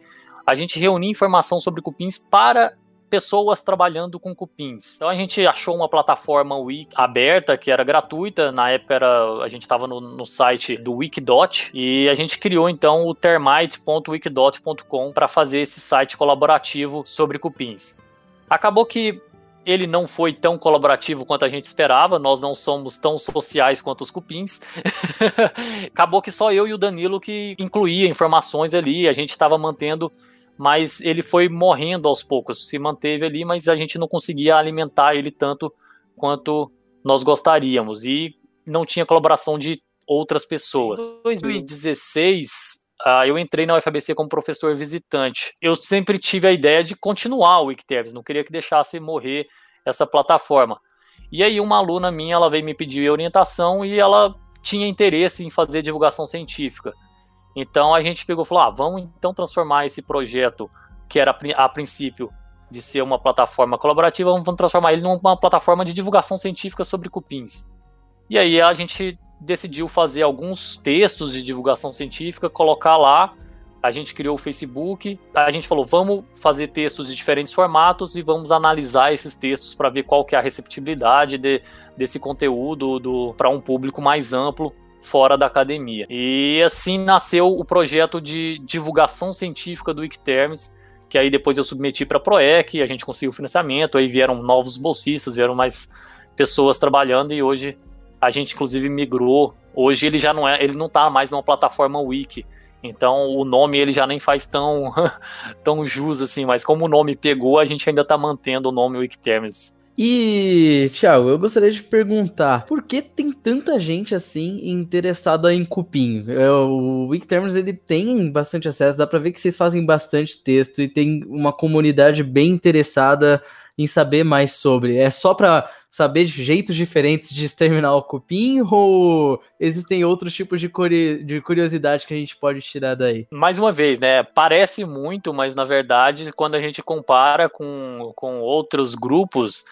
A gente reunir informação sobre cupins para pessoas trabalhando com cupins. Então a gente achou uma plataforma Wiki aberta que era gratuita. Na época era, a gente estava no, no, site do Wikidot e a gente criou então o termite.wikidot.com para fazer esse site colaborativo sobre cupins. Acabou que ele não foi tão colaborativo quanto a gente esperava, nós não somos tão sociais quanto os cupins. Acabou que só eu e o Danilo que incluía informações ali, a gente estava mantendo, mas ele foi morrendo aos poucos, se manteve ali, mas a gente não conseguia alimentar ele tanto quanto nós gostaríamos e não tinha colaboração de outras pessoas. Em 2016, Uh, eu entrei na UFABC como professor visitante. Eu sempre tive a ideia de continuar o Wikiterms, não queria que deixasse morrer essa plataforma. E aí uma aluna minha, ela veio me pedir orientação e ela tinha interesse em fazer divulgação científica. Então a gente pegou e falou: ah, vamos então transformar esse projeto, que era a princípio de ser uma plataforma colaborativa, vamos transformar ele numa plataforma de divulgação científica sobre cupins. E aí a gente decidiu fazer alguns textos de divulgação científica, colocar lá. A gente criou o Facebook, a gente falou, vamos fazer textos de diferentes formatos e vamos analisar esses textos para ver qual que é a receptibilidade de, desse conteúdo para um público mais amplo fora da academia. E assim nasceu o projeto de divulgação científica do Wikiterms, que aí depois eu submeti para a PROEC, a gente conseguiu financiamento, aí vieram novos bolsistas, vieram mais pessoas trabalhando e hoje a gente inclusive migrou. Hoje ele já não é, ele não tá mais numa plataforma wiki. Então o nome ele já nem faz tão tão jus assim, mas como o nome pegou, a gente ainda tá mantendo o nome Wikiterms. E, Thiago, eu gostaria de perguntar, por que tem tanta gente assim interessada em cupim? É, o Wikiterms ele tem bastante acesso, dá para ver que vocês fazem bastante texto e tem uma comunidade bem interessada em saber mais sobre? É só para saber de jeitos diferentes de exterminar o cupim ou existem outros tipos de, curi de curiosidade que a gente pode tirar daí? Mais uma vez, né? Parece muito, mas na verdade, quando a gente compara com, com outros grupos,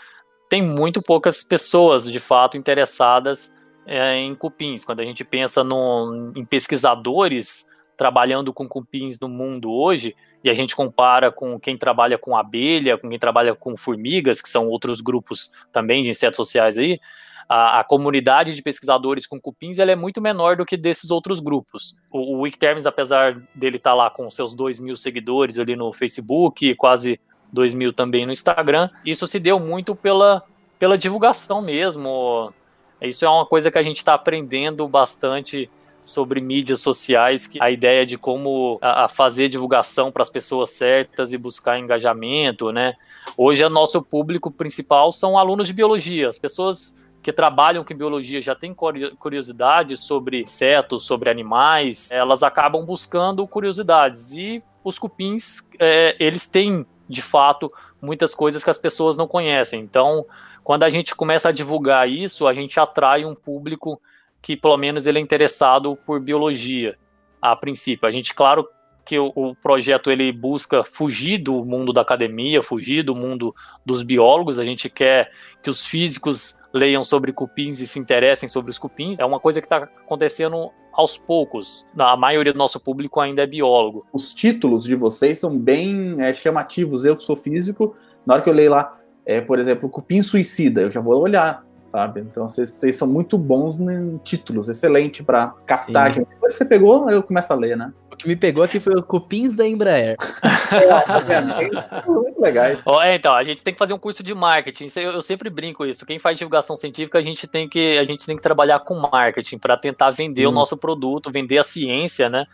tem muito poucas pessoas de fato interessadas é, em cupins. Quando a gente pensa no, em pesquisadores trabalhando com cupins no mundo hoje, e a gente compara com quem trabalha com abelha, com quem trabalha com formigas, que são outros grupos também de insetos sociais aí, a, a comunidade de pesquisadores com cupins ela é muito menor do que desses outros grupos. O, o Wikiterms, apesar dele estar tá lá com seus 2 mil seguidores ali no Facebook, quase 2 mil também no Instagram, isso se deu muito pela, pela divulgação mesmo. Isso é uma coisa que a gente está aprendendo bastante sobre mídias sociais, que a ideia de como a, a fazer divulgação para as pessoas certas e buscar engajamento, né? Hoje o nosso público principal são alunos de biologia, as pessoas que trabalham com biologia já têm curiosidade sobre insetos, sobre animais, elas acabam buscando curiosidades. E os cupins, é, eles têm, de fato, muitas coisas que as pessoas não conhecem. Então, quando a gente começa a divulgar isso, a gente atrai um público que, pelo menos, ele é interessado por biologia, a princípio. A gente, claro, que o, o, projeto ele busca fugir do mundo da academia, fugir do mundo dos biólogos. A gente quer que os físicos leiam sobre cupins e se interessem sobre os cupins. É uma coisa que está acontecendo aos poucos. A maioria do nosso público ainda é biólogo. Os títulos de vocês são bem é, chamativos. Eu que sou físico, na hora que eu leio lá, é, por exemplo, cupim suicida, eu já vou olhar sabe? Então vocês, são muito bons em títulos, excelente para captar. Sim. Depois você pegou, eu começo a ler, né? O que me pegou aqui foi o Cupins da Embraer. é, muito legal. Oh, é, então, a gente tem que fazer um curso de marketing. Eu, eu, sempre brinco isso. Quem faz divulgação científica, a gente tem que, a gente tem que trabalhar com marketing para tentar vender Sim. o nosso produto, vender a ciência, né?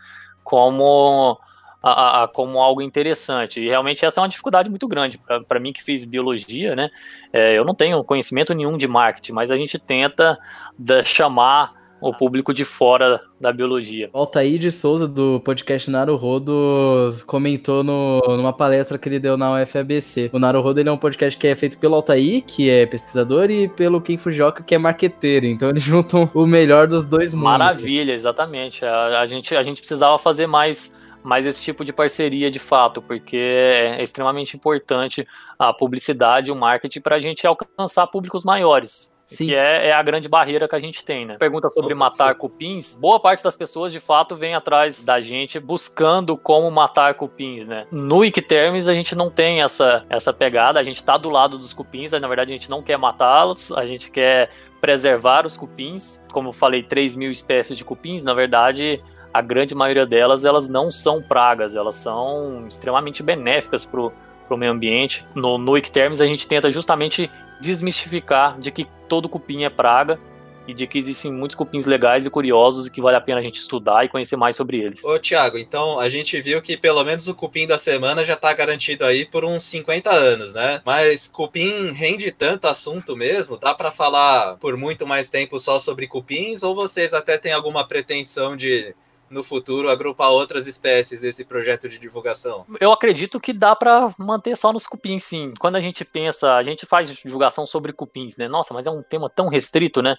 Como a, a, como algo interessante. E realmente essa é uma dificuldade muito grande para mim que fiz biologia, né? É, eu não tenho conhecimento nenhum de marketing, mas a gente tenta da, chamar o público de fora da biologia. O Altair de Souza, do podcast Naruhodo, comentou no, numa palestra que ele deu na UFABC. O Naruhodo ele é um podcast que é feito pelo Altair, que é pesquisador, e pelo Ken Fujioka, que é marqueteiro. Então eles juntam o melhor dos dois mundos. Maravilha, exatamente. A, a, gente, a gente precisava fazer mais mais esse tipo de parceria de fato, porque é extremamente importante a publicidade e o marketing para a gente alcançar públicos maiores. Sim. Que é, é, a grande barreira que a gente tem, né? Pergunta sobre matar cupins. Boa parte das pessoas, de fato, vem atrás da gente buscando como matar cupins, né? No Wikiterms, a gente não tem essa, essa pegada. A gente tá do lado dos cupins, na verdade, a gente não quer matá-los, a gente quer preservar os cupins. Como eu falei, 3 mil espécies de cupins, na verdade, a grande maioria delas elas não são pragas, elas são extremamente benéficas para o meio ambiente. No, no Icterms a gente tenta justamente desmistificar de que todo cupim é praga e de que existem muitos cupins legais e curiosos e que vale a pena a gente estudar e conhecer mais sobre eles. Ô Tiago, então a gente viu que pelo menos o cupim da semana já está garantido aí por uns 50 anos, né? Mas cupim rende tanto assunto mesmo? Dá para falar por muito mais tempo só sobre cupins ou vocês até têm alguma pretensão de no futuro agrupar outras espécies desse projeto de divulgação? Eu acredito que dá para manter só nos cupins, sim. Quando a gente pensa, a gente faz divulgação sobre cupins, né? Nossa, mas é um tema tão restrito, né?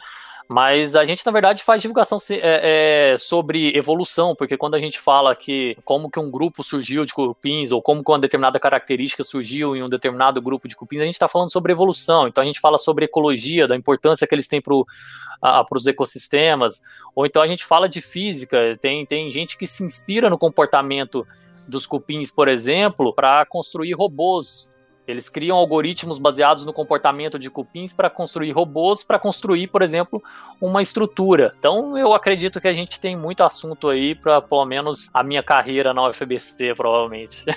Mas a gente, na verdade, faz divulgação é, é, sobre evolução, porque quando a gente fala que como que um grupo surgiu de cupins, ou como que uma determinada característica surgiu em um determinado grupo de cupins, a gente está falando sobre evolução. Então a gente fala sobre ecologia, da importância que eles têm para os ecossistemas, ou então a gente fala de física, tem, tem gente que se inspira no comportamento dos cupins, por exemplo, para construir robôs eles criam algoritmos baseados no comportamento de cupins para construir robôs, para construir, por exemplo, uma estrutura. Então, eu acredito que a gente tem muito assunto aí para, pelo menos, a minha carreira na UFBC, provavelmente.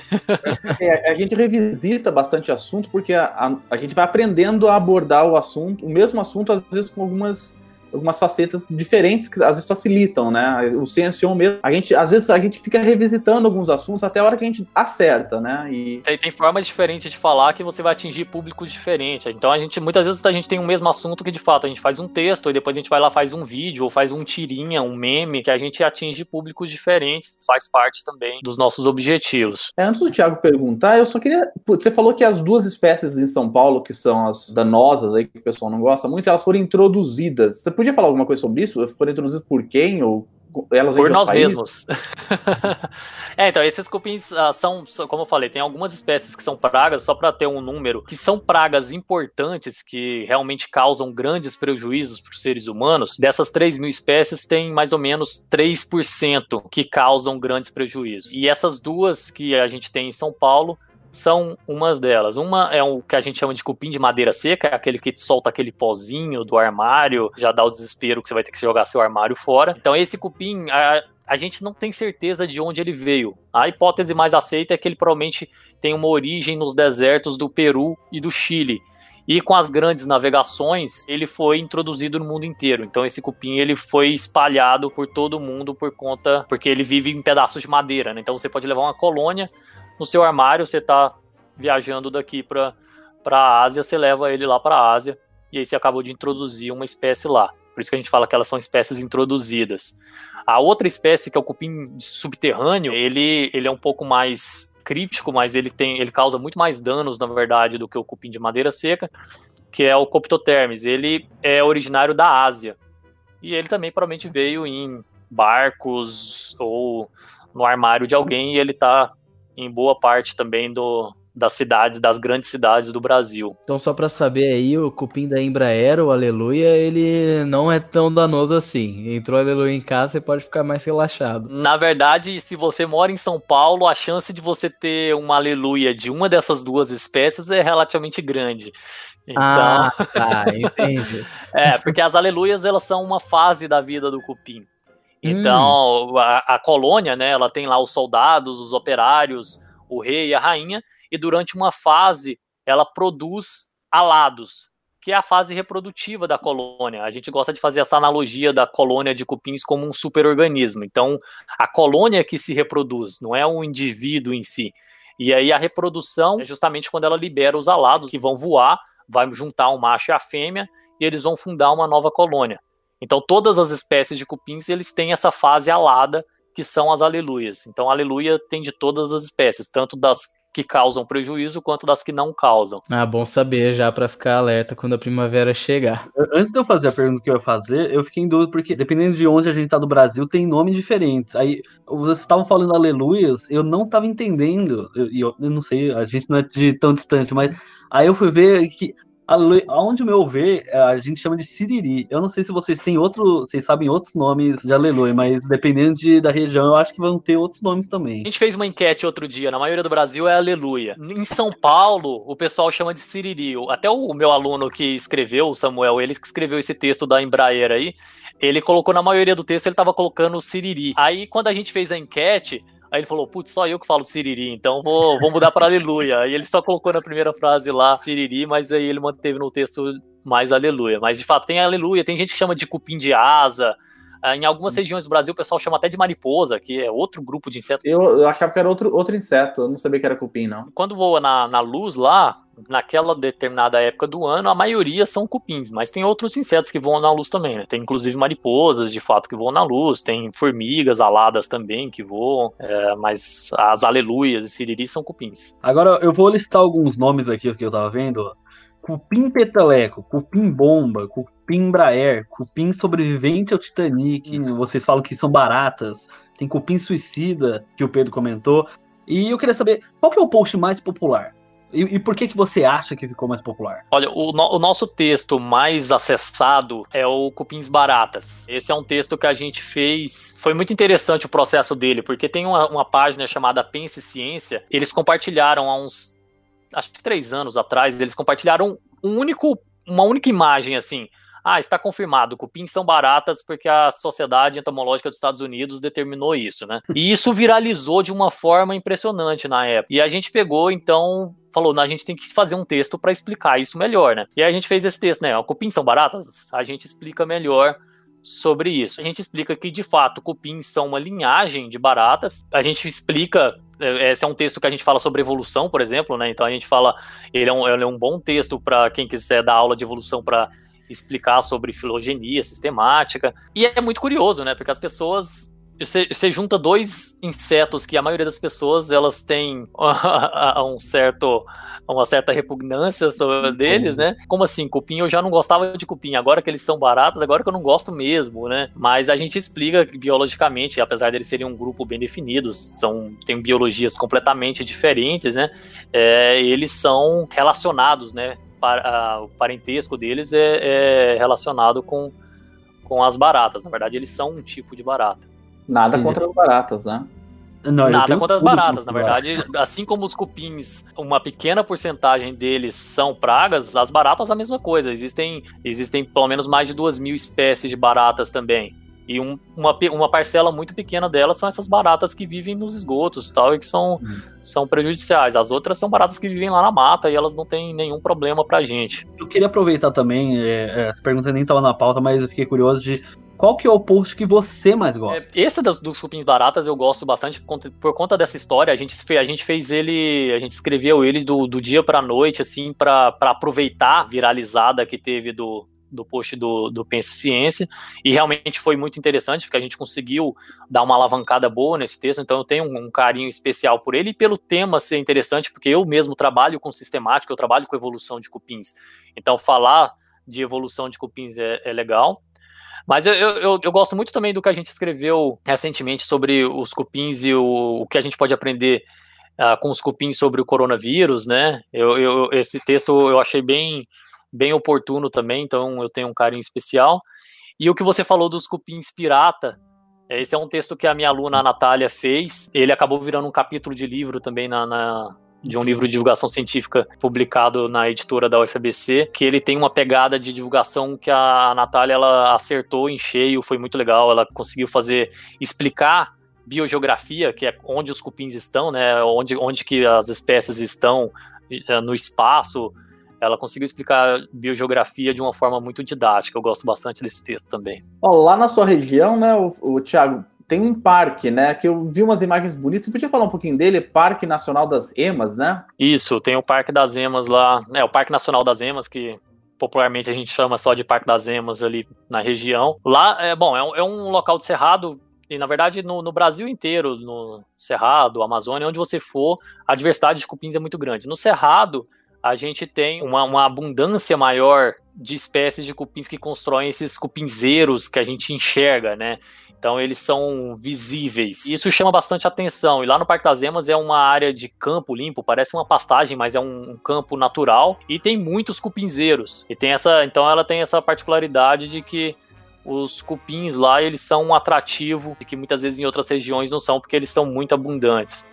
É, a gente revisita bastante assunto porque a, a, a gente vai aprendendo a abordar o assunto, o mesmo assunto, às vezes com algumas algumas facetas diferentes que às vezes facilitam, né? O Ciencio mesmo, a gente, às vezes a gente fica revisitando alguns assuntos até a hora que a gente acerta, né? E... Tem, tem formas diferentes de falar que você vai atingir públicos diferentes. Então a gente, muitas vezes a gente tem o um mesmo assunto que de fato a gente faz um texto e depois a gente vai lá faz um vídeo ou faz um tirinha, um meme, que a gente atinge públicos diferentes, faz parte também dos nossos objetivos. É, antes do Thiago perguntar, eu só queria, você falou que as duas espécies em São Paulo, que são as danosas aí que o pessoal não gosta muito, elas foram introduzidas. Você podia podia falar alguma coisa sobre isso? Foram introduzidas por quem? Ou elas por nós mesmos. é, então, esses cupins uh, são, como eu falei, tem algumas espécies que são pragas, só para ter um número, que são pragas importantes, que realmente causam grandes prejuízos para os seres humanos. Dessas 3 mil espécies, tem mais ou menos 3% que causam grandes prejuízos. E essas duas que a gente tem em São Paulo são umas delas. Uma é o que a gente chama de cupim de madeira seca, é aquele que solta aquele pozinho do armário, já dá o desespero que você vai ter que jogar seu armário fora. Então esse cupim, a, a gente não tem certeza de onde ele veio. A hipótese mais aceita é que ele provavelmente tem uma origem nos desertos do Peru e do Chile. E com as grandes navegações, ele foi introduzido no mundo inteiro. Então esse cupim ele foi espalhado por todo mundo por conta porque ele vive em pedaços de madeira, né? Então você pode levar uma colônia no seu armário, você está viajando daqui para a Ásia, você leva ele lá para a Ásia e aí você acabou de introduzir uma espécie lá. Por isso que a gente fala que elas são espécies introduzidas. A outra espécie, que é o cupim subterrâneo, ele, ele é um pouco mais críptico, mas ele tem, ele causa muito mais danos, na verdade, do que o cupim de madeira seca, que é o Coptotermes. Ele é originário da Ásia. E ele também provavelmente veio em barcos ou no armário de alguém e ele está em boa parte também do, das cidades, das grandes cidades do Brasil. Então, só para saber aí, o cupim da Embraer, o Aleluia, ele não é tão danoso assim. Entrou Aleluia em casa, você pode ficar mais relaxado. Na verdade, se você mora em São Paulo, a chance de você ter uma Aleluia de uma dessas duas espécies é relativamente grande. Então... Ah, tá, entendi. é, porque as Aleluias, elas são uma fase da vida do cupim. Então, hum. a, a colônia, né, ela tem lá os soldados, os operários, o rei e a rainha, e durante uma fase ela produz alados, que é a fase reprodutiva da colônia. A gente gosta de fazer essa analogia da colônia de cupins como um superorganismo. Então, a colônia que se reproduz, não é um indivíduo em si. E aí a reprodução é justamente quando ela libera os alados que vão voar, vai juntar o macho e a fêmea e eles vão fundar uma nova colônia. Então, todas as espécies de cupins, eles têm essa fase alada, que são as aleluias. Então, a aleluia tem de todas as espécies, tanto das que causam prejuízo quanto das que não causam. Ah, bom saber já para ficar alerta quando a primavera chegar. Antes de eu fazer a pergunta que eu ia fazer, eu fiquei em dúvida porque dependendo de onde a gente tá do Brasil, tem nomes diferentes. Aí vocês estavam falando aleluias, eu não tava entendendo. E eu, eu, eu, não sei, a gente não é de tão distante, mas aí eu fui ver que Aonde o meu ver, é, a gente chama de siriri. Eu não sei se vocês têm outro, vocês sabem outros nomes de aleluia, mas dependendo de, da região, eu acho que vão ter outros nomes também. A gente fez uma enquete outro dia, na maioria do Brasil é aleluia. Em São Paulo, o pessoal chama de siriri. Até o meu aluno que escreveu, o Samuel, ele que escreveu esse texto da Embraer aí, ele colocou na maioria do texto, ele estava colocando siriri. Aí, quando a gente fez a enquete, Aí ele falou, putz, só eu que falo Siriri, então vou, vou mudar para Aleluia. Aí ele só colocou na primeira frase lá Siriri, mas aí ele manteve no texto mais Aleluia. Mas de fato tem Aleluia, tem gente que chama de cupim de asa. Ah, em algumas regiões do Brasil o pessoal chama até de mariposa, que é outro grupo de inseto. Eu, eu achava que era outro, outro inseto, eu não sabia que era cupim, não. Quando voa na, na luz lá, naquela determinada época do ano, a maioria são cupins, mas tem outros insetos que voam na luz também, né? Tem inclusive mariposas, de fato, que voam na luz, tem formigas aladas também que voam, é, mas as aleluias e siriris são cupins. Agora eu vou listar alguns nomes aqui que eu tava vendo. Cupim peteleco, cupim bomba, cupim braer, cupim sobrevivente ao Titanic, hum. vocês falam que são baratas, tem cupim suicida, que o Pedro comentou. E eu queria saber, qual que é o post mais popular? E, e, por que, que você acha que ficou mais popular? Olha, o, no, o, nosso texto mais acessado é o Cupins Baratas. Esse é um texto que a gente fez. Foi muito interessante o processo dele, porque tem uma, uma página chamada Pense Ciência. Eles compartilharam há uns. Acho que três anos atrás, eles compartilharam um único, uma única imagem assim ah, está confirmado, cupins são baratas porque a Sociedade Entomológica dos Estados Unidos determinou isso, né? E isso viralizou de uma forma impressionante na época. E a gente pegou, então, falou, a gente tem que fazer um texto para explicar isso melhor, né? E aí a gente fez esse texto, né? Cupins são baratas? A gente explica melhor sobre isso. A gente explica que, de fato, cupins são uma linhagem de baratas. A gente explica. É, esse é um texto que a gente fala sobre evolução, por exemplo, né? Então a gente fala. Ele é um, ele é um bom texto para quem quiser dar aula de evolução para explicar sobre filogenia sistemática. E é muito curioso, né? Porque as pessoas você, você, junta dois insetos que a maioria das pessoas elas têm um certo, uma certa repugnância sobre uhum. deles, né? Como assim, cupim? Eu já não gostava de cupim, agora que eles são baratos, agora que eu não gosto mesmo, né? Mas a gente explica biologicamente, apesar deles serem um grupo bem definido, são, têm biologias completamente diferentes, né? É, eles são relacionados, né? A, o parentesco deles é, é, relacionado com, com as baratas. Na verdade, eles são um tipo de barata. Nada contra as baratas, né? Não, Nada contra as baratas. Na verdade, assim como os cupins, uma pequena porcentagem deles são pragas, as baratas a mesma coisa. Existem, existem pelo menos mais de duas mil espécies de baratas também. E um, uma, uma parcela muito pequena delas são essas baratas que vivem nos esgotos tal, e que são, hum. são prejudiciais. As outras são baratas que vivem lá na mata e elas não têm nenhum problema pra gente. Eu queria aproveitar também, é, é, essa pergunta nem estava na pauta, mas eu fiquei curioso de qual que é o post que você mais gosta? É, esse dos, dos cupins baratas eu gosto bastante por conta, por conta, dessa história. A gente, a gente fez ele, a gente escreveu ele do, do dia pra noite, assim, para aproveitar a viralizada que teve do, do post do, do Pensa Ciência, e realmente foi muito interessante, porque a gente conseguiu dar uma alavancada boa nesse texto, então eu tenho um, um, carinho especial por ele, e pelo tema ser interessante, porque eu mesmo trabalho com sistemática, eu trabalho com evolução de cupins, então falar de evolução de cupins é, é legal. Mas eu, eu, eu, gosto muito também do que a gente escreveu recentemente sobre os cupins e o, o que a gente pode aprender uh, com os cupins sobre o coronavírus, né? Eu, eu, esse texto eu achei bem bem oportuno também, então eu tenho um carinho especial. E o que você falou dos cupins pirata, esse é um texto que a minha aluna a Natália fez. Ele acabou virando um capítulo de livro também na, na, de um livro de divulgação científica publicado na editora da UFABC, que ele tem uma pegada de divulgação que a Natália ela acertou em cheio, foi muito legal. Ela conseguiu fazer explicar biogeografia, que é onde os cupins estão, né? Onde, onde que as espécies estão eh, no espaço, ela conseguiu explicar biogeografia de uma forma muito didática. Eu gosto bastante desse texto também. Oh, lá na sua região, né, o, o Tiago, tem um parque, né? Que eu vi umas imagens bonitas. Você podia falar um pouquinho dele? Parque Nacional das Emas, né? Isso, tem o Parque das Emas lá. É, o Parque Nacional das Emas, que popularmente a gente chama só de Parque das Emas ali na região. Lá, é bom, é um, é um local de cerrado. E, na verdade, no, no, Brasil inteiro, no Cerrado, Amazônia, onde você for, a diversidade de cupins é muito grande. No Cerrado, a gente tem uma, uma, abundância maior de espécies de cupins que constroem esses cupinzeiros que a gente enxerga, né? Então eles são visíveis. Isso chama bastante atenção. E lá no Parque das Emas é uma área de campo limpo, parece uma pastagem, mas é um, um campo natural e tem muitos cupinzeiros. E tem essa, então ela tem essa particularidade de que os cupins lá eles são um atrativo que muitas vezes em outras regiões não são porque eles são muito abundantes.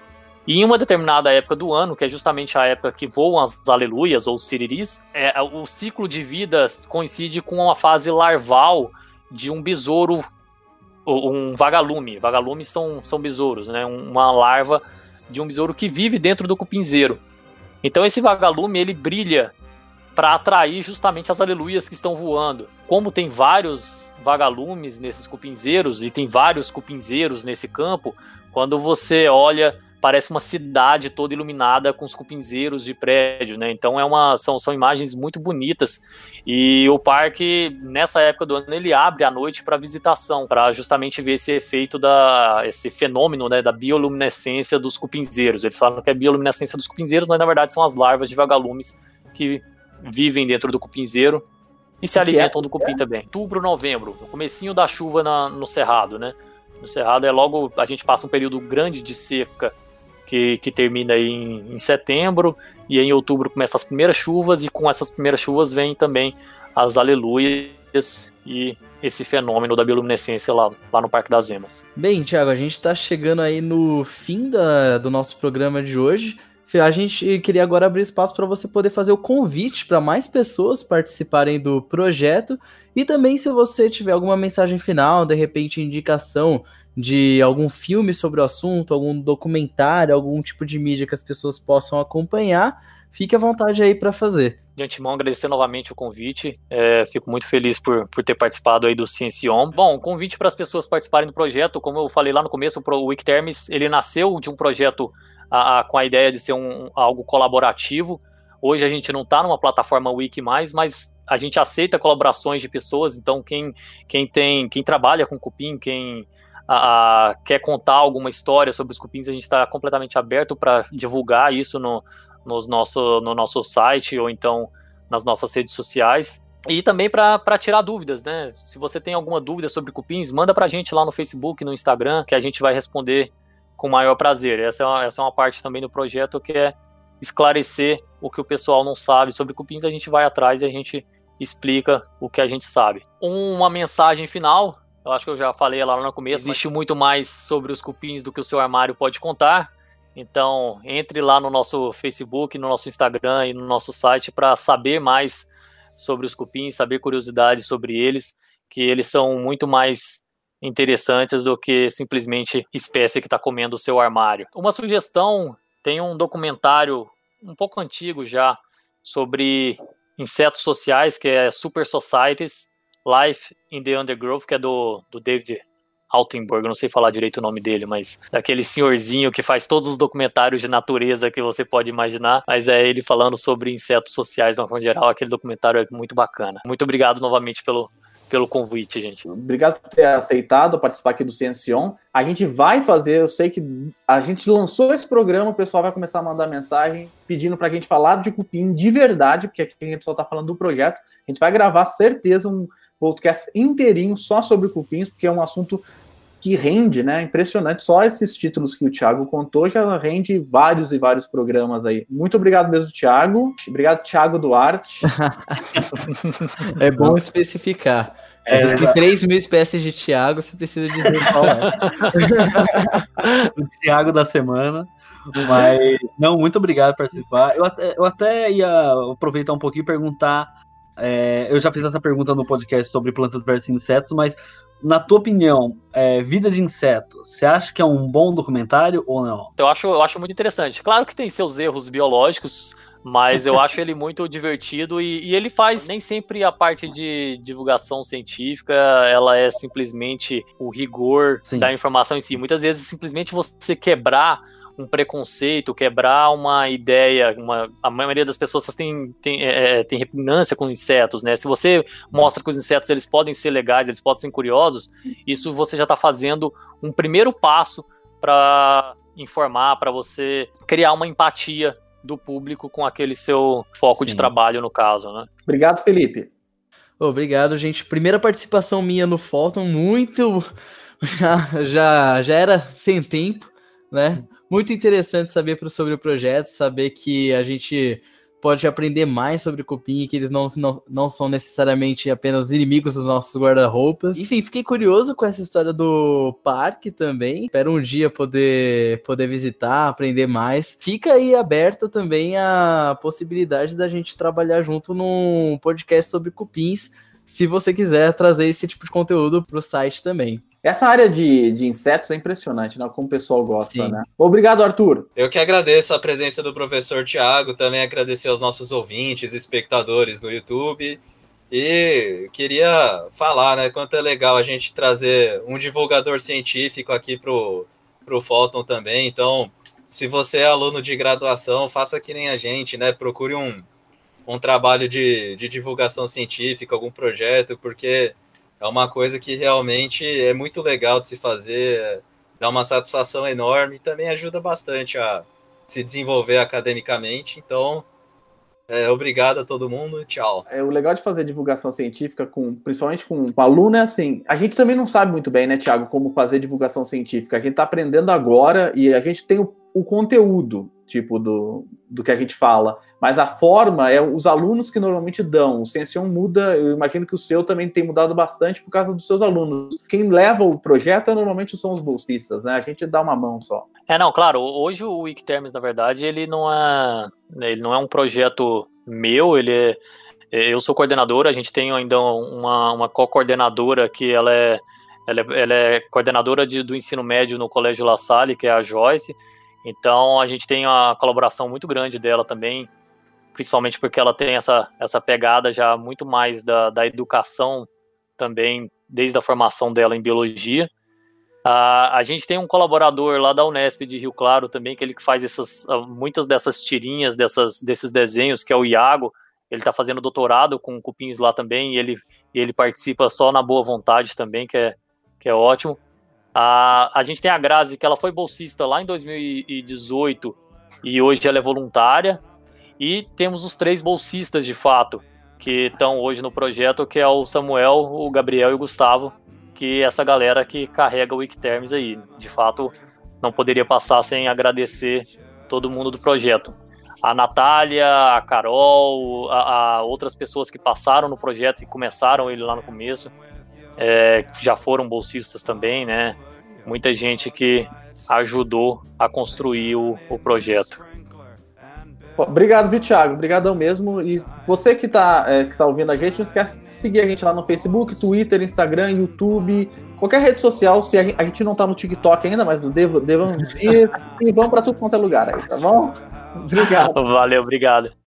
E em uma determinada época do ano, que é justamente a época que voam as aleluias ou siriris, é, o ciclo de vida coincide com uma fase larval de um besouro, um vagalume. Vagalumes são, são besouros, né? Uma larva de um besouro que vive dentro do cupinzeiro. Então esse vagalume ele brilha para atrair justamente as aleluias que estão voando. Como tem vários vagalumes nesses cupinzeiros e tem vários cupinzeiros nesse campo, quando você olha parece uma cidade toda iluminada com os cupinzeiros de prédio, né? Então é uma são, são imagens muito bonitas e o parque nessa época do ano ele abre à noite para visitação, para justamente ver esse efeito da esse fenômeno, né, da bioluminescência dos cupinzeiros. Eles falam que é bioluminescência dos cupinzeiros, mas na verdade são as larvas de vagalumes que vivem dentro do cupinzeiro e se alimentam é? do cupim também. Outubro, novembro, o comecinho da chuva na, no cerrado, né? No cerrado é logo a gente passa um período grande de seca que, que termina aí em, em setembro, e em outubro começam as primeiras chuvas, e com essas primeiras chuvas vem também as aleluias e esse fenômeno da bioluminescência lá, lá no Parque das Emas. Bem, Tiago, a gente está chegando aí no fim da, do nosso programa de hoje. A gente queria agora abrir espaço para você poder fazer o convite para mais pessoas participarem do projeto e também se você tiver alguma mensagem final, de repente indicação de algum filme sobre o assunto, algum documentário, algum tipo de mídia que as pessoas possam acompanhar, fique à vontade aí para fazer. De antemão, agradecer novamente o convite. É, fico muito feliz por, por ter participado aí do Ciencion. Bom, convite para as pessoas participarem do projeto, como eu falei lá no começo, o Wikitermes, ele nasceu de um projeto a, a, com a ideia de ser um, algo colaborativo. Hoje a gente não está numa plataforma Wiki mais, mas a gente aceita colaborações de pessoas. Então quem, quem tem, quem trabalha com cupim, quem a, quer contar alguma história sobre os cupins, a gente está completamente aberto para divulgar isso no, nos nosso, no nosso site ou então nas nossas redes sociais. E também para tirar dúvidas, né? Se você tem alguma dúvida sobre cupins, manda para a gente lá no Facebook, no Instagram, que a gente vai responder com maior prazer. Essa é, uma, essa é uma parte também do projeto que é esclarecer o que o pessoal não sabe sobre cupins, a gente vai atrás e a gente explica o que a gente sabe. Uma mensagem final, eu acho que eu já falei lá no começo, existe muito mais sobre os cupins do que o seu armário pode contar. Então, entre lá no nosso Facebook, no nosso Instagram e no nosso site para saber mais sobre os cupins, saber curiosidades sobre eles, que eles são muito mais interessantes do que simplesmente espécie que está comendo o seu armário. Uma sugestão: tem um documentário um pouco antigo já sobre insetos sociais, que é Super Societies, Life in the Undergrowth, que é do, do David Altenburg, não sei falar direito o nome dele, mas daquele senhorzinho que faz todos os documentários de natureza que você pode imaginar, mas é ele falando sobre insetos sociais no geral, aquele documentário é muito bacana. Muito obrigado novamente pelo, pelo convite, gente. Obrigado por ter aceitado participar aqui do Ciencion. A gente vai fazer, eu sei que a gente lançou esse programa, o pessoal vai começar a mandar mensagem pedindo pra gente falar de cupim de verdade, porque aqui a gente só tá falando do projeto. A gente vai gravar, certeza, um podcast inteirinho só sobre cupins, porque é um assunto que rende, né? Impressionante. Só esses títulos que o Thiago contou já rende vários e vários programas aí. Muito obrigado mesmo, Thiago. Obrigado, Thiago Duarte. é bom especificar. É, Existem 3 mil espécies de Thiago, você precisa dizer qual é. o Thiago da semana. Mas, não, muito obrigado por participar. Eu até, eu até ia aproveitar um pouquinho e perguntar. É, eu já fiz essa pergunta no podcast sobre plantas versus insetos, mas na tua opinião, é, Vida de Insetos, você acha que é um bom documentário ou não? Eu acho, eu acho muito interessante. Claro que tem seus erros biológicos, mas eu acho ele muito divertido e, e, ele faz nem sempre a parte de divulgação científica, ela é simplesmente o rigor Sim. da informação em si. Muitas vezes simplesmente você quebrar um preconceito, quebrar uma ideia. Uma, a maioria das pessoas tem, tem, é, é, tem repugnância com insetos, né? Se você mostra que os insetos eles podem ser legais, eles podem ser curiosos, isso você já está fazendo um primeiro passo para informar, para você criar uma empatia do público com aquele seu foco Sim. de trabalho, no caso, né? Obrigado, Felipe. Obrigado, gente. Primeira participação minha no Photon, muito. Já, já, já era sem tempo, né? Muito interessante saber sobre o projeto, saber que a gente pode aprender mais sobre cupim, que eles não, não, não são necessariamente apenas inimigos dos nossos guarda-roupas. Enfim, fiquei curioso com essa história do parque também. Espero um dia poder, poder visitar, aprender mais. Fica aí aberta também a possibilidade da gente trabalhar junto num podcast sobre cupins, se você quiser trazer esse tipo de conteúdo para o site também. Essa área de, de insetos é impressionante, né? Como o pessoal gosta, Sim. né? Obrigado, Arthur. Eu que agradeço a presença do professor Tiago, também agradecer aos nossos ouvintes, espectadores no YouTube. E queria falar, né, quanto é legal a gente trazer um divulgador científico aqui pro, pro Fulton também. Então, se você é aluno de graduação, faça que nem a gente, né? Procure um, um trabalho de, de divulgação científica, algum projeto, porque é uma coisa que realmente é muito legal de se fazer, dá uma satisfação enorme e também ajuda bastante a se desenvolver academicamente. Então, é, obrigado a todo mundo, tchau. É, o legal de fazer divulgação científica, com, principalmente com, com aluno, é assim: a gente também não sabe muito bem, né, Tiago, como fazer divulgação científica. A gente está aprendendo agora e a gente tem o, o conteúdo, tipo, do, do que a gente fala mas a forma é os alunos que normalmente dão. O Sension muda, eu imagino que o seu também tem mudado bastante por causa dos seus alunos. Quem leva o projeto é, normalmente são os bolsistas, né? A gente dá uma mão só. É, não, claro, hoje o Wikiterms, na verdade, ele não é, ele não é um projeto meu, ele é, eu sou coordenador, a gente tem ainda uma, uma co-coordenadora que ela é, ela é, ela é coordenadora de, do ensino médio no Colégio La Salle, que é a Joyce, então a gente tem uma colaboração muito grande dela também, principalmente porque ela tem essa, essa pegada já muito mais da, da educação também, desde a formação dela em biologia. a a gente tem um colaborador lá da Unesp de Rio Claro também, que ele faz essas, muitas dessas tirinhas, dessas, desses desenhos, que é o Iago. Ele está fazendo doutorado com cupins lá também, e ele, ele participa só na boa vontade também, que é, que é ótimo. A, a gente tem a Grazi, que ela foi bolsista lá em 2018 e hoje ela é voluntária. E temos os três bolsistas, de fato, que estão hoje no projeto, que é o Samuel, o Gabriel e o Gustavo, que é essa galera que carrega o Wikiterms aí. De fato, não poderia passar sem agradecer todo mundo do projeto. A Natália, a Carol, a, a outras pessoas que passaram no projeto e começaram ele lá no começo, é, já foram bolsistas também, né? Muita gente que ajudou a construir o, o projeto. Obrigado, viu, Thiago? Obrigadão mesmo. E você que está é, que tá ouvindo a gente, não esquece de seguir a gente lá no Facebook, Twitter, Instagram, YouTube, qualquer rede social. Se a gente, a gente não está no TikTok ainda, mas devo, devemos ir. e vamos para tudo quanto é lugar aí, tá bom? Obrigado. Valeu, obrigado.